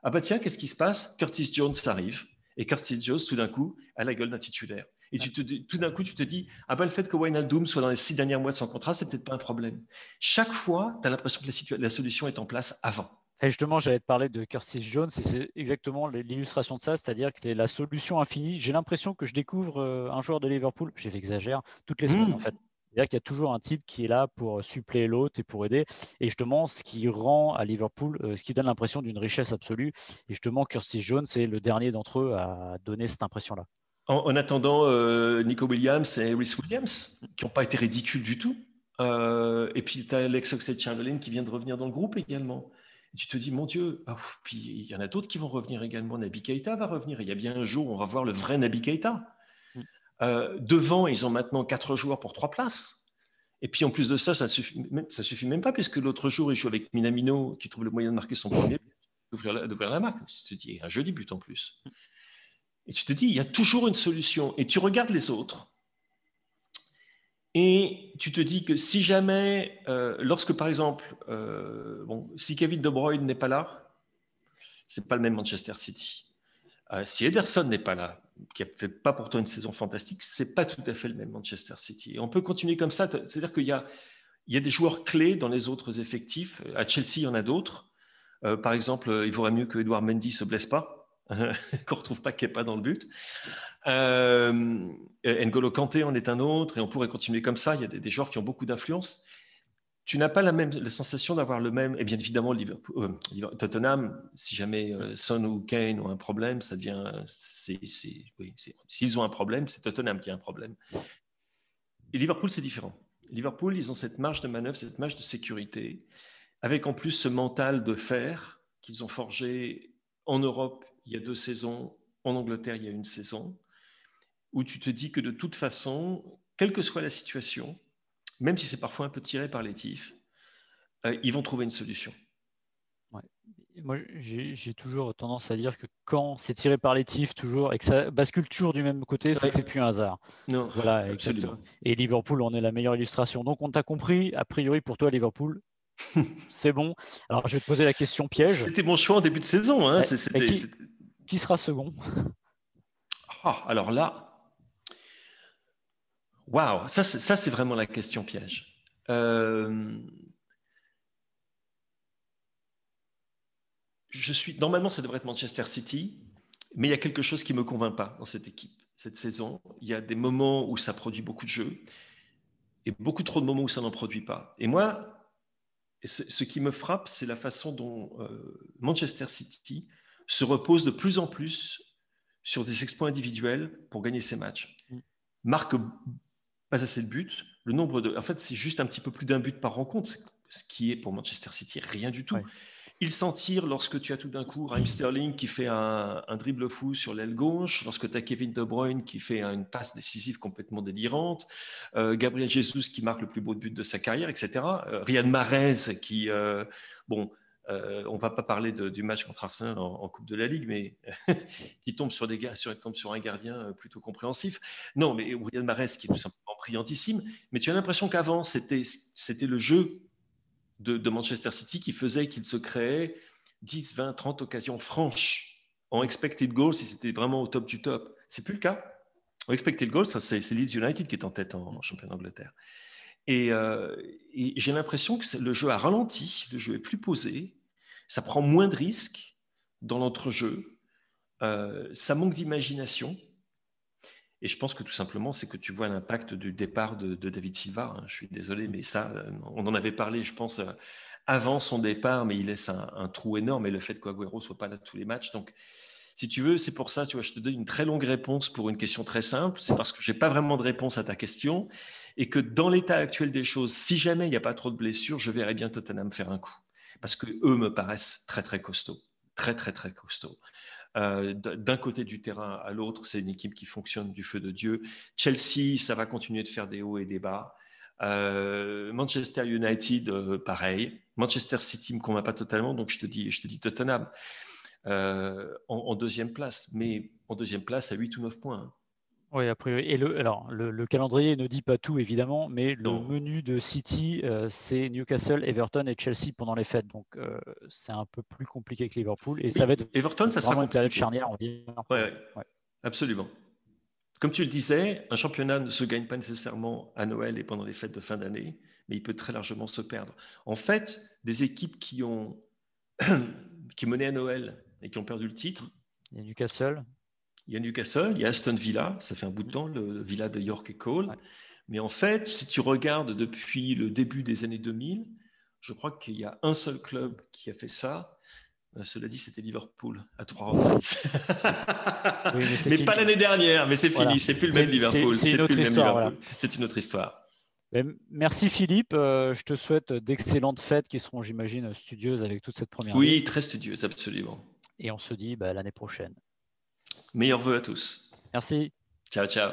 Ah bah tiens, qu'est-ce qui se passe? Curtis Jones arrive. Et Curtis Jones, tout d'un coup, a la gueule d'un titulaire. Et tu te, tout d'un coup, tu te dis, ah ben, le fait que Wijnaldum soit dans les six derniers mois de son contrat, c'est peut-être pas un problème. Chaque fois, tu as l'impression que la, solution est en place avant. Et justement, j'allais te parler de Curtis Jones, et c'est exactement l'illustration de ça, c'est-à-dire que la solution infinie. J'ai l'impression que je découvre euh, un joueur de Liverpool, j'exagère, toutes les semaines mmh. en fait. C'est-à-dire qu'il y a toujours un type qui est là pour suppléer l'autre et pour aider. Et justement, ce qui rend à Liverpool, euh, ce qui donne l'impression d'une richesse absolue. Et justement, Kirsty Jones c'est le dernier d'entre eux à donner cette impression-là. En, attendant, euh, Nico Williams et Rhys Williams, qui n'ont pas été ridicules du tout. Euh, et puis, tu as Alex Oxlade-Chamberlain qui vient de revenir dans le groupe également. Tu te dis, mon Dieu, oh, puis il y en a d'autres qui vont revenir également. Nabi Keita va revenir. Il y a bien un jour on va voir le vrai Nabi Keita. Euh, devant, ils ont maintenant quatre joueurs pour trois places. Et puis en plus de ça, ça suffit, ça suffit même pas, puisque l'autre jour, il joue avec Minamino, qui trouve le moyen de marquer son premier, d'ouvrir la, la, marque. Tu te dis, un joli but en plus. Et tu te dis, il y a toujours une solution. Et tu regardes les autres. Et tu te dis que si jamais, euh, lorsque par exemple, euh, bon, si Kevin De Bruyne n'est pas là, c'est pas le même Manchester City. si Ederson n'est pas là, qui a fait pas pourtant une saison fantastique, c'est pas tout à fait le même Manchester City. On peut continuer comme ça, c'est-à-dire qu'il y a, il y a des joueurs clés dans les autres effectifs. À Chelsea, il y en a d'autres. Euh, par exemple, il vaudrait mieux que Edouard Mendy se blesse pas, qu'on retrouve pas Kepa dans le but. Euh, N'Golo Kanté en est un autre, et on pourrait continuer comme ça. Il y a des joueurs qui ont beaucoup d'influence tu n'as pas la même la sensation d'avoir le même. Et bien évidemment, euh, Tottenham, si jamais euh, Son ou Kane ont un problème, ça devient. S'ils ont un problème, c'est Tottenham qui a un problème. Et Liverpool, c'est différent. Liverpool, ils ont cette marge de manœuvre, cette marge de sécurité, avec en plus ce mental de fer qu'ils ont forgé en Europe il y a deux saisons, en Angleterre il y a une saison, où tu te dis que de toute façon, quelle que soit la situation, même si c'est parfois un peu tiré par les tifs, euh, ils vont trouver une solution. Moi, j'ai toujours tendance à dire que quand c'est tiré par les tifs, toujours, et que ça bascule toujours du même côté, c'est que c'est plus un hasard. Non, voilà, exactement. Et Liverpool en est la meilleure illustration. Donc, on t'a compris, a priori, pour toi, Liverpool, c'est bon. Alors, je vais te poser la question piège. C'était mon choix en début de saison. Hein. qui, sera second? Ah, Alors là, Waouh, ça c'est vraiment la question piège. Euh, je suis normalement ça devrait être Manchester City, mais il y a quelque chose qui me convainc pas dans cette équipe cette saison. Il y a des moments où ça produit beaucoup de jeux et beaucoup trop de moments où ça n'en produit pas. Et moi, ce qui me frappe, c'est la façon dont euh, Manchester City se repose de plus en plus sur des exploits individuels pour gagner ses matchs. Mm. Marque pas assez de buts. Le nombre de, en fait, c'est juste un petit peu plus d'un but par rencontre, ce qui est pour Manchester City rien du tout. Il s'en tire lorsque tu as tout d'un coup Raheem Sterling qui fait un, dribble fou sur l'aile gauche, lorsque tu as Kevin De Bruyne qui fait une passe décisive complètement délirante, euh, Gabriel Jesus qui marque le plus beau but de sa carrière, etc. Euh, Riyad Mahrez qui, euh, bon, euh, on va pas parler du match contre Arsenal en, Coupe de la Ligue, mais qui tombe sur, des, sur, tombe sur un gardien plutôt compréhensif. Non, mais Riyad Mahrez qui est tout simplement mais tu as l'impression qu'avant, c'était le jeu de, Manchester City qui faisait qu'il se créait 10, 20, 30 occasions franches en expected goals si c'était vraiment au top du top. C'est plus le cas. En expected goals, c'est Leeds United qui est en tête en, championnat d'Angleterre. Et, euh, j'ai l'impression que le jeu a ralenti, le jeu est plus posé, ça prend moins de risques dans l'entrejeu, euh, ça manque d'imagination. Et je pense que tout simplement, c'est que tu vois l'impact du départ de, David Silva. Hein. Je suis désolé, mais ça, euh, on en avait parlé, je pense, euh, avant son départ, mais il laisse un, trou énorme et le fait qu'Aguero soit pas là tous les matchs. Donc, si tu veux, c'est pour ça, tu vois, je te donne une très longue réponse pour une question très simple. C'est parce que je n'ai pas vraiment de réponse à ta question et que dans l'état actuel des choses, si jamais il n'y a pas trop de blessures, je verrais bien Tottenham faire un coup. Parce que eux me paraissent très, très costauds. Très, très, très costauds. Euh, d'un côté du terrain à l'autre, c'est une équipe qui fonctionne du feu de Dieu. Chelsea, ça va continuer de faire des hauts et des bas. Euh, Manchester United, euh, pareil. Manchester City me convainc pas totalement, donc je te dis, je te Tottenham en, deuxième place, mais en deuxième place à 8 ou 9 points. Oui, après, et le, alors, le, calendrier ne dit pas tout, évidemment, mais le menu de City, euh, c'est Newcastle, Everton et Chelsea pendant les fêtes. Donc, euh, c'est un peu plus compliqué que Liverpool. Et ça va être Everton, ça sera une période charnière, on dit. Oui, ouais. absolument. Comme tu le disais, un championnat ne se gagne pas nécessairement à Noël et pendant les fêtes de fin d'année, mais il peut très largement se perdre. En fait, des équipes qui ont qui menaient à Noël et qui ont perdu le titre. Il y a Newcastle. Il y a Newcastle, il y a Aston Villa, ça fait un bout de temps, le, Villa de York et Cole. Mais en fait, si tu regardes depuis le début des années 2000, je crois qu'il y a un seul club qui a fait ça. Euh, cela dit, c'était Liverpool à trois reprises. mais, pas l'année dernière, mais c'est fini, c'est plus le même Liverpool. C'est une autre histoire. C'est une autre histoire. Merci Philippe, euh, je te souhaite d'excellentes fêtes qui seront, j'imagine, studieuses avec toute cette première Oui, très studieuses, absolument. Et on se dit bah, l'année prochaine. Meilleurs voeux à tous. Merci. Ciao, ciao.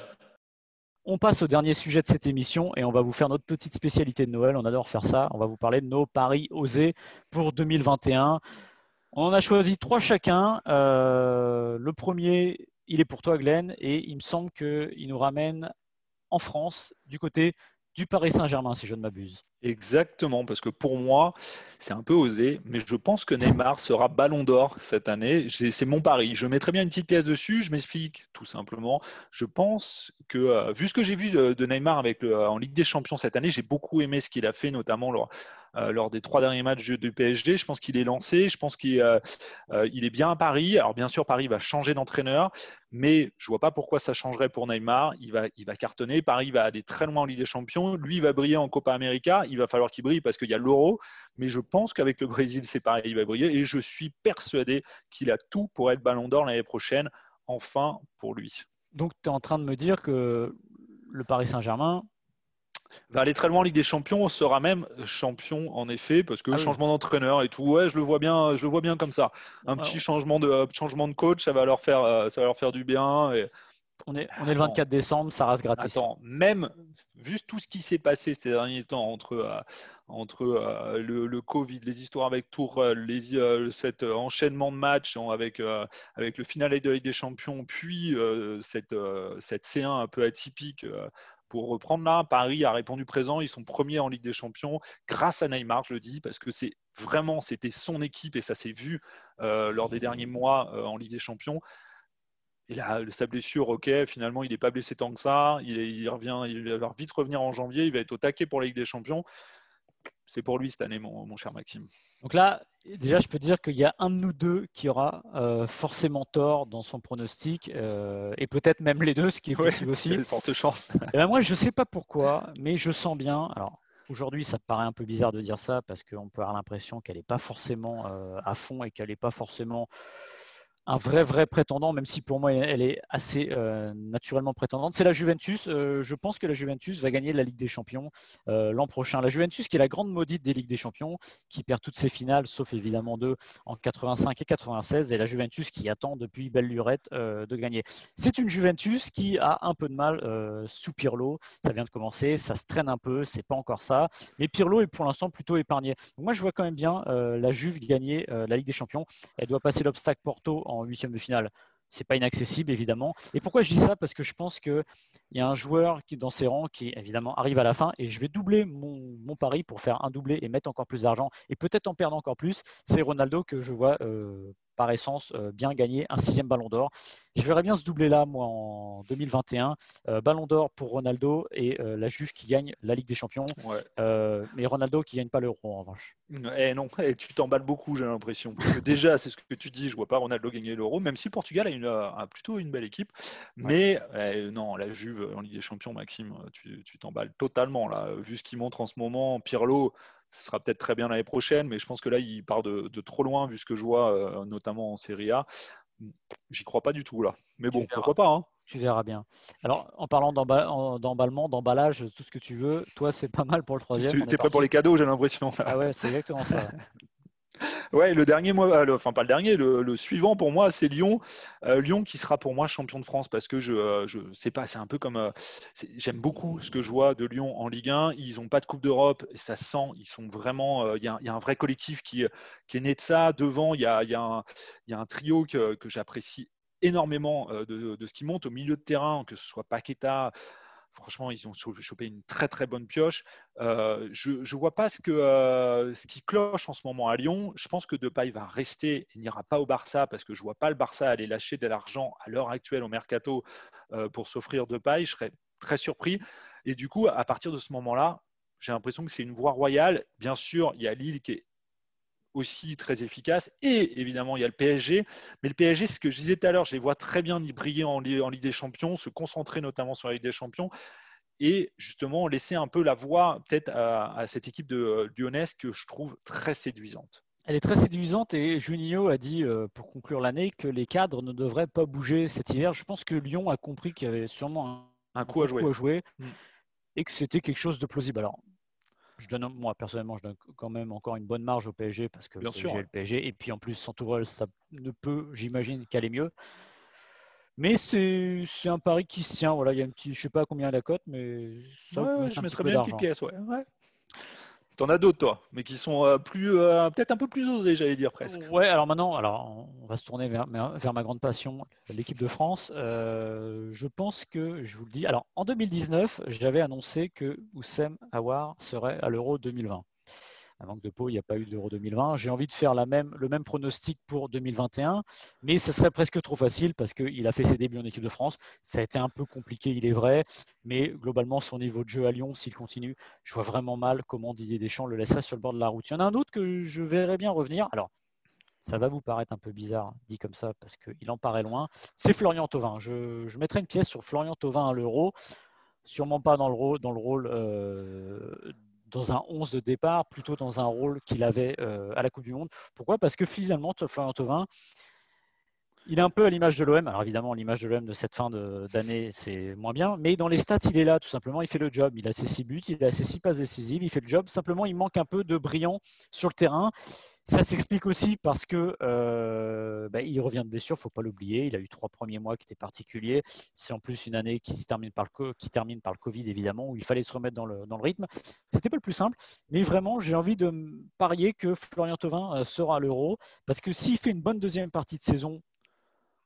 On passe au dernier sujet de cette émission et on va vous faire notre petite spécialité de Noël. On adore faire ça. On va vous parler de nos paris osés pour 2021. On en a choisi trois chacun. Euh, le premier, il est pour toi, Glenn, et il me semble qu'il nous ramène en France, du côté du Paris Saint-Germain, si je ne m'abuse. Exactement, parce que pour moi, c'est un peu osé, mais je pense que Neymar sera ballon d'or cette année. C'est mon pari. Je mettrai bien une petite pièce dessus. Je m'explique tout simplement. Je pense que, euh, vu ce que j'ai vu de, Neymar en Ligue des Champions cette année, j'ai beaucoup aimé ce qu'il a fait, notamment lors, euh, lors des trois derniers matchs du PSG. Je pense qu'il est lancé, je pense qu'il euh, euh, est bien à Paris. Alors bien sûr, Paris va changer d'entraîneur, mais je vois pas pourquoi ça changerait pour Neymar. Il va, il va cartonner. Paris va aller très loin en Ligue des Champions. Lui, va briller en Copa América. Il va falloir qu'il brille parce qu'il y a l'Euro. Mais je pense qu'avec le Brésil, c'est pareil, il va briller. Et je suis persuadé qu'il a tout pour être Ballon d'Or l'année prochaine. Enfin, pour lui. Donc, tu es en train de me dire que le Paris Saint-Germain, va aller très loin en Ligue des Champions, sera même champion en effet, parce que ah changement d'entraîneur et tout, ouais, je le vois bien, je le vois bien comme ça. Un petit changement de euh, changement de coach, ça va leur faire, euh, ça va leur faire du bien. Et... On est, on est le 24 décembre, ça reste gratis. Attends, même juste tout ce qui s'est passé ces derniers temps entre, euh, entre le, le, Covid, les histoires avec Tour, les, cet enchaînement de matchs avec, avec le final de la Ligue des Champions, puis cette, cette C1 un peu atypique pour reprendre là, Paris a répondu présent. Ils sont premiers en Ligue des Champions grâce à Neymar, je le dis, parce que c'est vraiment, c'était son équipe et ça s'est vu euh, lors des derniers mois euh, en Ligue des Champions. Et là, sa blessure, ok, finalement, il n'est pas blessé tant que ça. Il, revient, il va vite revenir en janvier. Il va être au taquet pour la Ligue des Champions. C'est pour lui cette année, mon cher Maxime. Donc là, déjà, je peux dire qu'il y a un de nous deux qui aura euh, forcément tort dans son pronostic, euh, et peut-être même les deux, ce qui est possible aussi. De forte chance. Et ben moi, je ne sais pas pourquoi, mais je sens bien. Alors, aujourd'hui, ça paraît un peu bizarre de dire ça parce qu'on peut avoir l'impression qu'elle n'est pas forcément euh, à fond et qu'elle n'est pas forcément un vrai, vrai prétendant, même si pour moi elle est assez euh, naturellement prétendante. C'est la Juventus. Euh, je pense que la Juventus va gagner la Ligue des Champions euh, l'an prochain. La Juventus qui est la grande maudite des Ligues des Champions, qui perd toutes ses finales, sauf évidemment deux en 85 et 96, et la Juventus qui attend depuis belle lurette de gagner. C'est une Juventus qui a un peu de mal sous Pirlo. Ça vient de commencer, ça se traîne un peu, c'est pas encore ça. Mais Pirlo est pour l'instant plutôt épargné. moi je vois quand même bien la Juve gagner la Ligue des Champions. Elle doit passer l'obstacle Porto en huitième de finale c'est pas inaccessible évidemment. Et pourquoi je dis ça? Parce que je pense qu'il y a un joueur qui dans ses rangs qui évidemment arrive à la fin et je vais doubler mon, mon pari pour faire un doublé et mettre encore plus d'argent et peut-être en perdre encore plus. C'est Ronaldo que je vois euh, par essence euh, bien gagner un sixième ballon d'or. Je verrais bien ce doublé là, moi, en 2021. Euh, ballon d'or pour Ronaldo et la Juve qui gagne la Ligue des Champions. mais Ronaldo qui gagne pas l'euro en revanche. Eh non, eh, tu t'emballes beaucoup, j'ai l'impression. déjà, c'est ce que tu dis, je vois pas Ronaldo gagner l'euro, même si Portugal a, une, plutôt une belle équipe. Mais eh, non, la Juve en Ligue des Champions, Maxime, tu t'emballes totalement là. Vu ce qu'il montre en ce moment, Pirlo, ce sera peut-être très bien l'année prochaine, mais je pense que là, il part de, trop loin vu ce que je vois, euh, notamment en Serie A. J'y crois pas du tout là. Mais bon, pourquoi pas hein. Tu verras bien. Alors, en parlant d'emballement, d'emballage, tout ce que tu veux, toi, c'est pas mal pour le troisième. Tu es prêt pour les cadeaux, j'ai l'impression. Ah ouais, c'est exactement ça. Ouais, le dernier, moi, euh, enfin pas le dernier, le, suivant pour moi, c'est Lyon. Euh, Lyon qui sera pour moi champion de France parce que je, euh, je sais pas, c'est un peu comme, j'aime beaucoup ce que je vois de Lyon en Ligue 1. Ils n'ont pas de Coupe d'Europe et ça sent, ils sont vraiment, il y, a un vrai collectif qui, qui est né de ça. Devant, il y a, y a un trio que, que j'apprécie énormément de, de, ce qui monte au milieu de terrain, que ce soit Paqueta, Franchement, ils ont chopé une très très bonne pioche. Euh, je ne vois pas euh, ce qui cloche en ce moment à Lyon. Je pense que Depay va rester il n'ira pas au Barça parce que je ne vois pas le Barça aller lâcher de l'argent à l'heure actuelle au mercato euh, pour s'offrir Depay. Je serais très surpris. Et du coup, à partir de ce moment-là, j'ai l'impression que c'est une voie royale. Bien sûr, il y a Lille qui est aussi très efficace. Et évidemment, il y a le PSG. Mais le PSG, ce que je disais tout à l'heure, je les vois très bien y briller en, Ligue des Champions, se concentrer notamment sur la Ligue des Champions et justement laisser un peu la voie peut-être à, cette équipe de euh, lyonnaise que je trouve très séduisante. Elle est très séduisante et Juninho a dit euh, pour conclure l'année que les cadres ne devraient pas bouger cet hiver. Je pense que Lyon a compris qu'il y avait sûrement un, coup, à jouer, mm. et que c'était quelque chose de plausible. Alors, je donne, moi personnellement, je donne quand même encore une bonne marge au PSG parce que Bien le PSG. Et puis en plus, sans Tourelle, ça ne peut, j'imagine, qu'aller mieux. Mais c'est un pari qui se tient. Voilà, il y a un petit, je sais pas combien la cote, mais ça je mettrais bien une petite pièce. Ouais. ouais. T'en as d'autres, toi, mais qui sont euh, plus, euh, peut-être un peu plus osés, j'allais dire presque. Ouais, alors maintenant, alors on va se tourner vers, vers ma grande passion, l'équipe de France. Euh, je pense que, je vous le dis, alors en 2019, j'avais annoncé que Oussem Aouar serait à l'Euro 2020 à manque de peau, il n'y a pas eu d'Euro 2020. J'ai envie de faire le même pronostic pour 2021, mais ce serait presque trop facile parce qu'il a fait ses débuts en équipe de France. Ça a été un peu compliqué, il est vrai, mais globalement, son niveau de jeu à Lyon, s'il continue, je vois vraiment mal comment Didier Deschamps le laisserait sur le bord de la route. Il y en a un autre que je verrais bien revenir. Alors, ça va vous paraître un peu bizarre dit comme ça parce qu'il en paraît loin. C'est Florian Thauvin. Je, je mettrai une pièce sur Florian Thauvin à l'Euro sûrement pas dans le rôle, dans le rôle euh, dans un 11 de départ, plutôt dans un rôle qu'il avait euh, à la Coupe du Monde. Pourquoi? Parce que finalement, Florian Thauvin, il est un peu à l'image de l'OM. Alors évidemment, l'image de l'OM de cette fin d'année, c'est moins bien. Mais dans les stats, il est là, tout simplement. Il fait le job. Il a ses six buts, il a ses six passes décisives, il fait le job. Simplement, il manque un peu de brillant sur le terrain. Ça s'explique aussi parce que euh, bah, il revient de blessure, faut pas l'oublier. Il a eu trois premiers mois qui étaient particuliers. C'est en plus une année qui termine par le qui termine par le Covid évidemment, où il fallait se remettre dans le, dans le rythme. C'était pas le plus simple, mais vraiment j'ai envie de parier que Florian Thauvin euh, sera à l'Euro parce que s'il fait une bonne deuxième partie de saison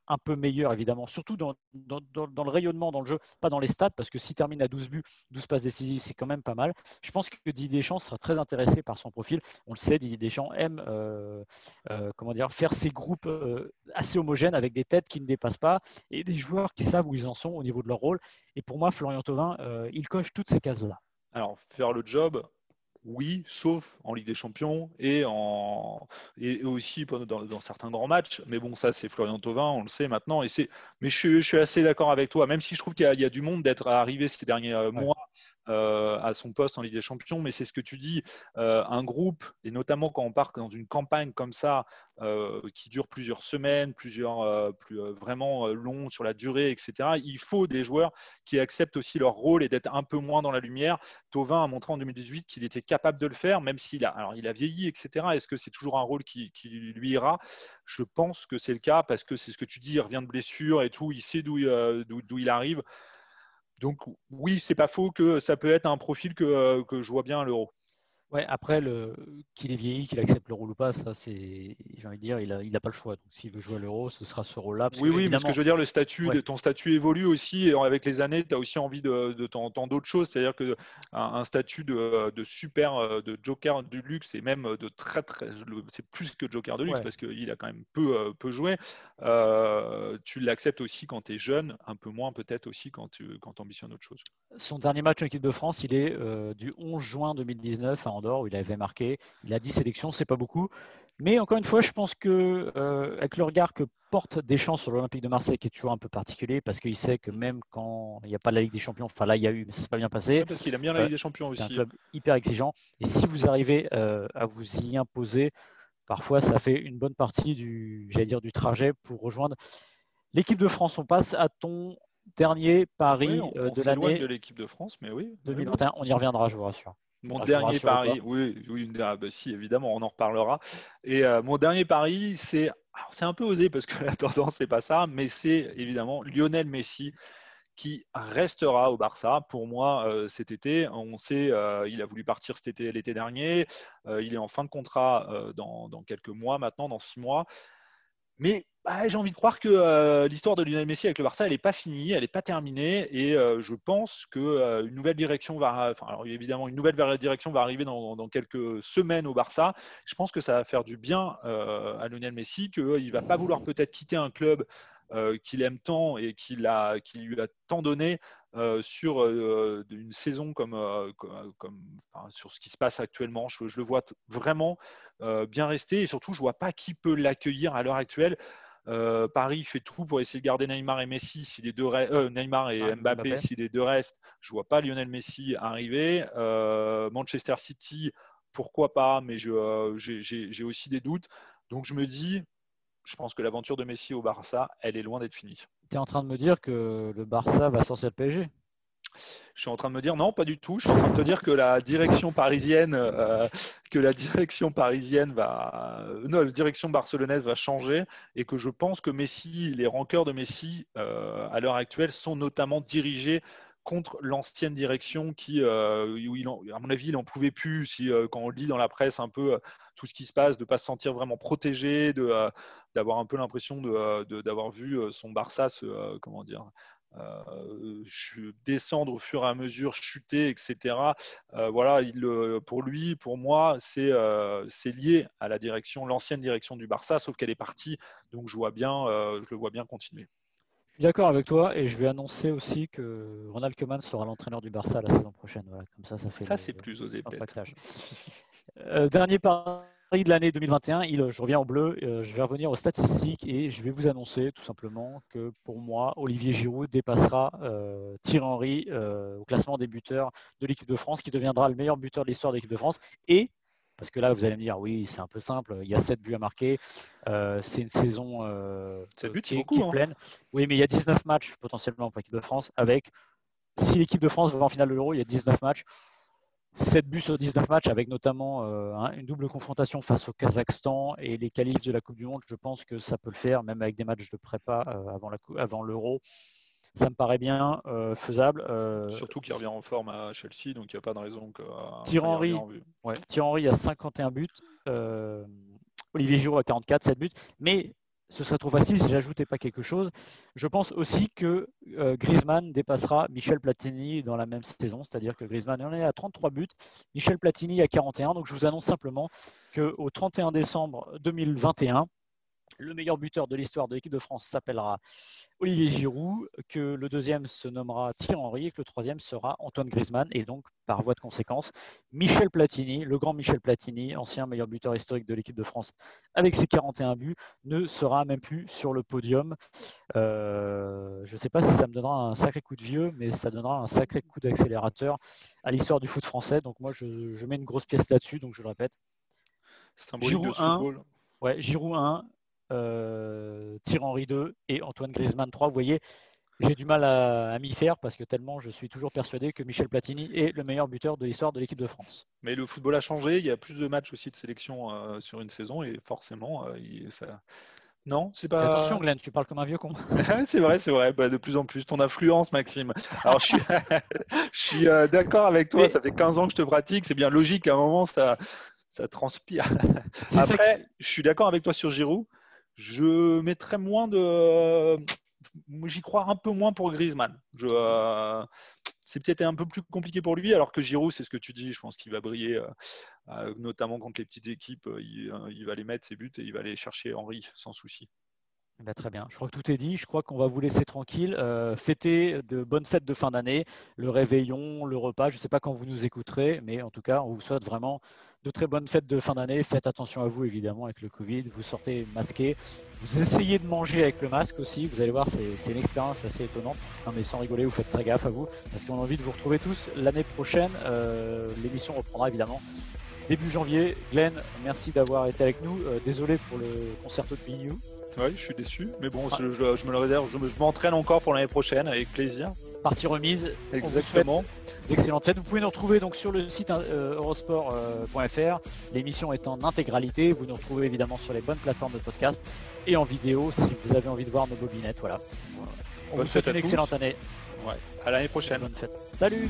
un peu meilleur, évidemment, surtout dans, dans, dans, le rayonnement dans le jeu, pas dans les stats, parce que s'il termine à 12 buts, 12 passes décisives, c'est quand même pas mal. Je pense que Didier Deschamps sera très intéressé par son profil. On le sait, Didier Deschamps aime euh, euh, comment dire, faire ses groupes euh, assez homogènes avec des têtes qui ne dépassent pas et des joueurs qui savent où ils en sont au niveau de leur rôle. Et pour moi, Florian Thauvin, il coche toutes ces cases-là. Alors, faire le job, oui, sauf en Ligue des Champions et, en, et aussi dans, certains grands matchs. Mais bon, ça, c'est Florian Thauvin, on le sait maintenant. Et mais je, suis assez d'accord avec toi, même si je trouve qu'il y, a du monde d'être arrivé ces derniers euh, mois euh, à son poste en Ligue des Champions, mais c'est ce que tu dis, euh, un groupe, et notamment quand on part dans une campagne comme ça, euh, qui dure plusieurs semaines, plusieurs, plus, vraiment long sur la durée, etc., il faut des joueurs qui acceptent aussi leur rôle et d'être un peu moins dans la lumière. Tovin a montré en 2018 qu'il était capable de le faire, même s'il a, alors il a vieilli, etc. Est-ce que c'est toujours un rôle qui lui ira? Je pense que c'est le cas parce que c'est ce que tu dis, il revient de blessure et tout, il sait d'où il arrive. Donc oui, c'est pas faux que ça peut être un profil que, euh, je vois bien à l'euro. Ouais, après, le... qu'il est vieilli, qu'il accepte le rôle ou pas, ça, c'est, j'ai envie de dire, il n'a il a pas le choix. Donc, s'il veut jouer à l'euro, ce sera ce rôle-là. Oui, oui, mais ce que je veux dire, le statut, ton statut évolue aussi. Et avec les années, tu as aussi envie de, de t'entendre d'autres choses. C'est-à-dire qu'un un statut de, de, super, de joker du luxe et même de très, très. C'est plus que joker de luxe parce qu'il a quand même peu, peu joué. Euh, tu l'acceptes aussi quand tu es jeune, un peu moins peut-être aussi quand tu quand ambitionnes autre chose. Son dernier match en équipe de France, il est euh, du 11 juin 2019 à Où il avait marqué. Il a 10 sélections, c'est pas beaucoup. Mais encore une fois, je pense que euh, avec le regard que porte Deschamps sur l'Olympique de Marseille, qui est toujours un peu particulier, parce qu'il sait que même quand il n'y a pas la Ligue des Champions, enfin là il y a eu, mais c'est pas bien passé. parce qu'il aime bien la Ligue des Champions aussi. C'est un club hyper exigeant. Et si vous arrivez à vous y imposer, parfois ça fait une bonne partie du, j'allais dire, du trajet pour rejoindre l'équipe de France. On passe à ton dernier pari euh, de l'année. de l'équipe de France, mais oui. 2021, on y reviendra, je vous rassure. Mon dernier pari, oui, oui bah, si, évidemment, on en reparlera. Et euh, mon dernier pari, c'est, c'est un peu osé parce que la tendance, c'est pas ça, mais c'est évidemment Lionel Messi qui restera au Barça. Pour moi, euh, cet été, on sait, euh, il a voulu partir cet été, l'été dernier. il est en fin de contrat dans, dans, quelques mois maintenant, dans six mois. Mais bah, j'ai envie de croire que euh, l'histoire de Lionel Messi avec le Barça, elle n'est pas finie, elle n'est pas terminée, et euh, je pense qu'une euh, nouvelle direction va, une nouvelle direction va arriver dans, quelques semaines au Barça. Je pense que ça va faire du bien à Lionel Messi, qu'il ne va pas vouloir peut-être quitter un club qu'il aime tant et qui, qui lui a tant donné sur une saison comme, comme, sur ce qui se passe actuellement. Je, je le vois vraiment bien rester et surtout, je ne vois pas qui peut l'accueillir à l'heure actuelle. Euh, Paris fait tout pour essayer de garder Neymar et Messi. Si les deux euh, Neymar et ah, Mbappé, si les deux restent, je vois pas Lionel Messi arriver. Euh, Manchester City, pourquoi pas, mais j'ai aussi des doutes. Donc je me dis, je pense que l'aventure de Messi au Barça, elle est loin d'être finie. Tu es en train de me dire que le Barça va sortir le PSG je suis en train de me dire non, pas du tout. Je suis en train de te dire que la direction parisienne, euh, que la direction parisienne va, non, la direction barcelonaise va changer et que je pense que Messi, les rancœurs de Messi euh, à l'heure actuelle sont notamment dirigés contre l'ancienne direction qui, euh, à mon avis, il n'en pouvait plus. Si, quand on lit dans la presse un peu tout ce qui se passe, de ne pas se sentir vraiment protégé, d'avoir un peu l'impression d'avoir vu son Barça se, comment dire, euh, descendre au fur et à mesure, chuter, etc. Euh, voilà, il, pour lui, pour moi, euh, c'est lié à la direction, l'ancienne direction du Barça, sauf qu'elle est partie. Donc je vois bien, je le vois bien continuer. Je suis d'accord avec toi et je vais annoncer aussi que Ronald Koeman sera l'entraîneur du Barça la saison prochaine. comme ça, ça fait. Ça, c'est plus osé peut-être. dernier pas de l'année 2021, il, je reviens en bleu, euh, je vais revenir aux statistiques et je vais vous annoncer tout simplement que pour moi, Olivier Giroud dépassera euh, Thierry Henry euh, au classement des buteurs de l'équipe de France, qui deviendra le meilleur buteur de l'histoire de l'équipe de France. Et, parce que là, vous allez me dire, oui, c'est un peu simple, il y a 7 buts à marquer, c'est une saison qui, est, hein. pleine. Oui, mais il y a 19 matchs potentiellement pour l'équipe de France, avec, si l'équipe de France va en finale de l'Euro, il y a 19 matchs. 7 buts sur 19 matchs, avec notamment euh, une double confrontation face au Kazakhstan et les qualifs de la Coupe du Monde. Je pense que ça peut le faire, même avec des matchs de prépa euh, avant l'Euro. Ça me paraît bien euh, faisable. Surtout qu'il revient en forme à Chelsea, donc il n'y a pas de raison que. Thierry Henry, ouais, Henry a 51 buts. Olivier Giroud a 44, 7 buts. Mais ce serait trop facile si j'ajoutais pas quelque chose. Je pense aussi que euh, Griezmann dépassera Michel Platini dans la même saison, c'est-à-dire que Griezmann en est à 33 buts, Michel Platini à 41. Donc je vous annonce simplement qu'au 31 décembre 2021, le meilleur buteur de l'histoire de l'équipe de France s'appellera Olivier Giroud, que le deuxième se nommera Thierry Henry et que le troisième sera Antoine Griezmann. Et donc, par voie de conséquence, Michel Platini, le grand Michel Platini, ancien meilleur buteur historique de l'équipe de France, avec ses 41 buts, ne sera même plus sur le podium. Euh, je ne sais pas si ça me donnera un sacré coup de vieux, mais ça donnera un sacré coup d'accélérateur à l'histoire du foot français. Donc moi, je, mets une grosse pièce là-dessus, donc je le répète. Giroud 1, ouais, Giroud 1, euh, Thierry Henry 2 et Antoine Griezmann 3. Vous voyez, j'ai du mal à, m'y faire parce que tellement je suis toujours persuadé que Michel Platini est le meilleur buteur de l'histoire de l'équipe de France. Mais le football a changé, il y a plus de matchs aussi de sélection euh, sur une saison et forcément, euh, ça, Non, c'est pas. attention, Glenn, tu parles comme un vieux con. c'est vrai, c'est vrai. Bah, de plus en plus, ton influence, Maxime. Alors, je suis, je suis euh, d'accord avec toi. Ça fait 15 ans que je te pratique. C'est bien logique. À un moment, ça, ça transpire. Après, je suis d'accord avec toi sur Giroud. Je mettrais moins de. J'y crois un peu moins pour Griezmann. Euh, c'est peut-être un peu plus compliqué pour lui, alors que Giroud, c'est ce que tu dis, je pense qu'il va briller, euh, euh, notamment contre les petites équipes, euh, il, va les mettre ses buts et il va aller chercher Henri sans souci. Ben, très bien. Je crois que tout est dit. Je crois qu'on va vous laisser tranquille. fêter de bonnes fêtes de fin d'année, le réveillon, le repas. Je ne sais pas quand vous nous écouterez, mais en tout cas, on vous souhaite vraiment de très bonnes fêtes de fin d'année. Faites attention à vous, évidemment, avec le Covid. Vous sortez masqué. Vous essayez de manger avec le masque aussi. Vous allez voir, c'est une expérience assez étonnante. Non, mais sans rigoler, vous faites très gaffe à vous. Parce qu'on a envie de vous retrouver tous l'année prochaine. Euh, l'émission reprendra évidemment début janvier. Glenn, merci d'avoir été avec nous. Euh, désolé pour le concerto de BU. Oui, je suis déçu. Mais bon, je, me le réserve. Je m'entraîne encore pour l'année prochaine avec plaisir. Partie remise. Exactement. Excellente fête. Vous pouvez nous retrouver donc sur le site euh, eurosport.fr. L'émission est en intégralité. Vous nous retrouvez évidemment sur les bonnes plateformes de podcast et en vidéo si vous avez envie de voir nos bobinettes. Voilà. On vous souhaite une excellente année. Ouais. À l'année prochaine. Bonne fête. Salut.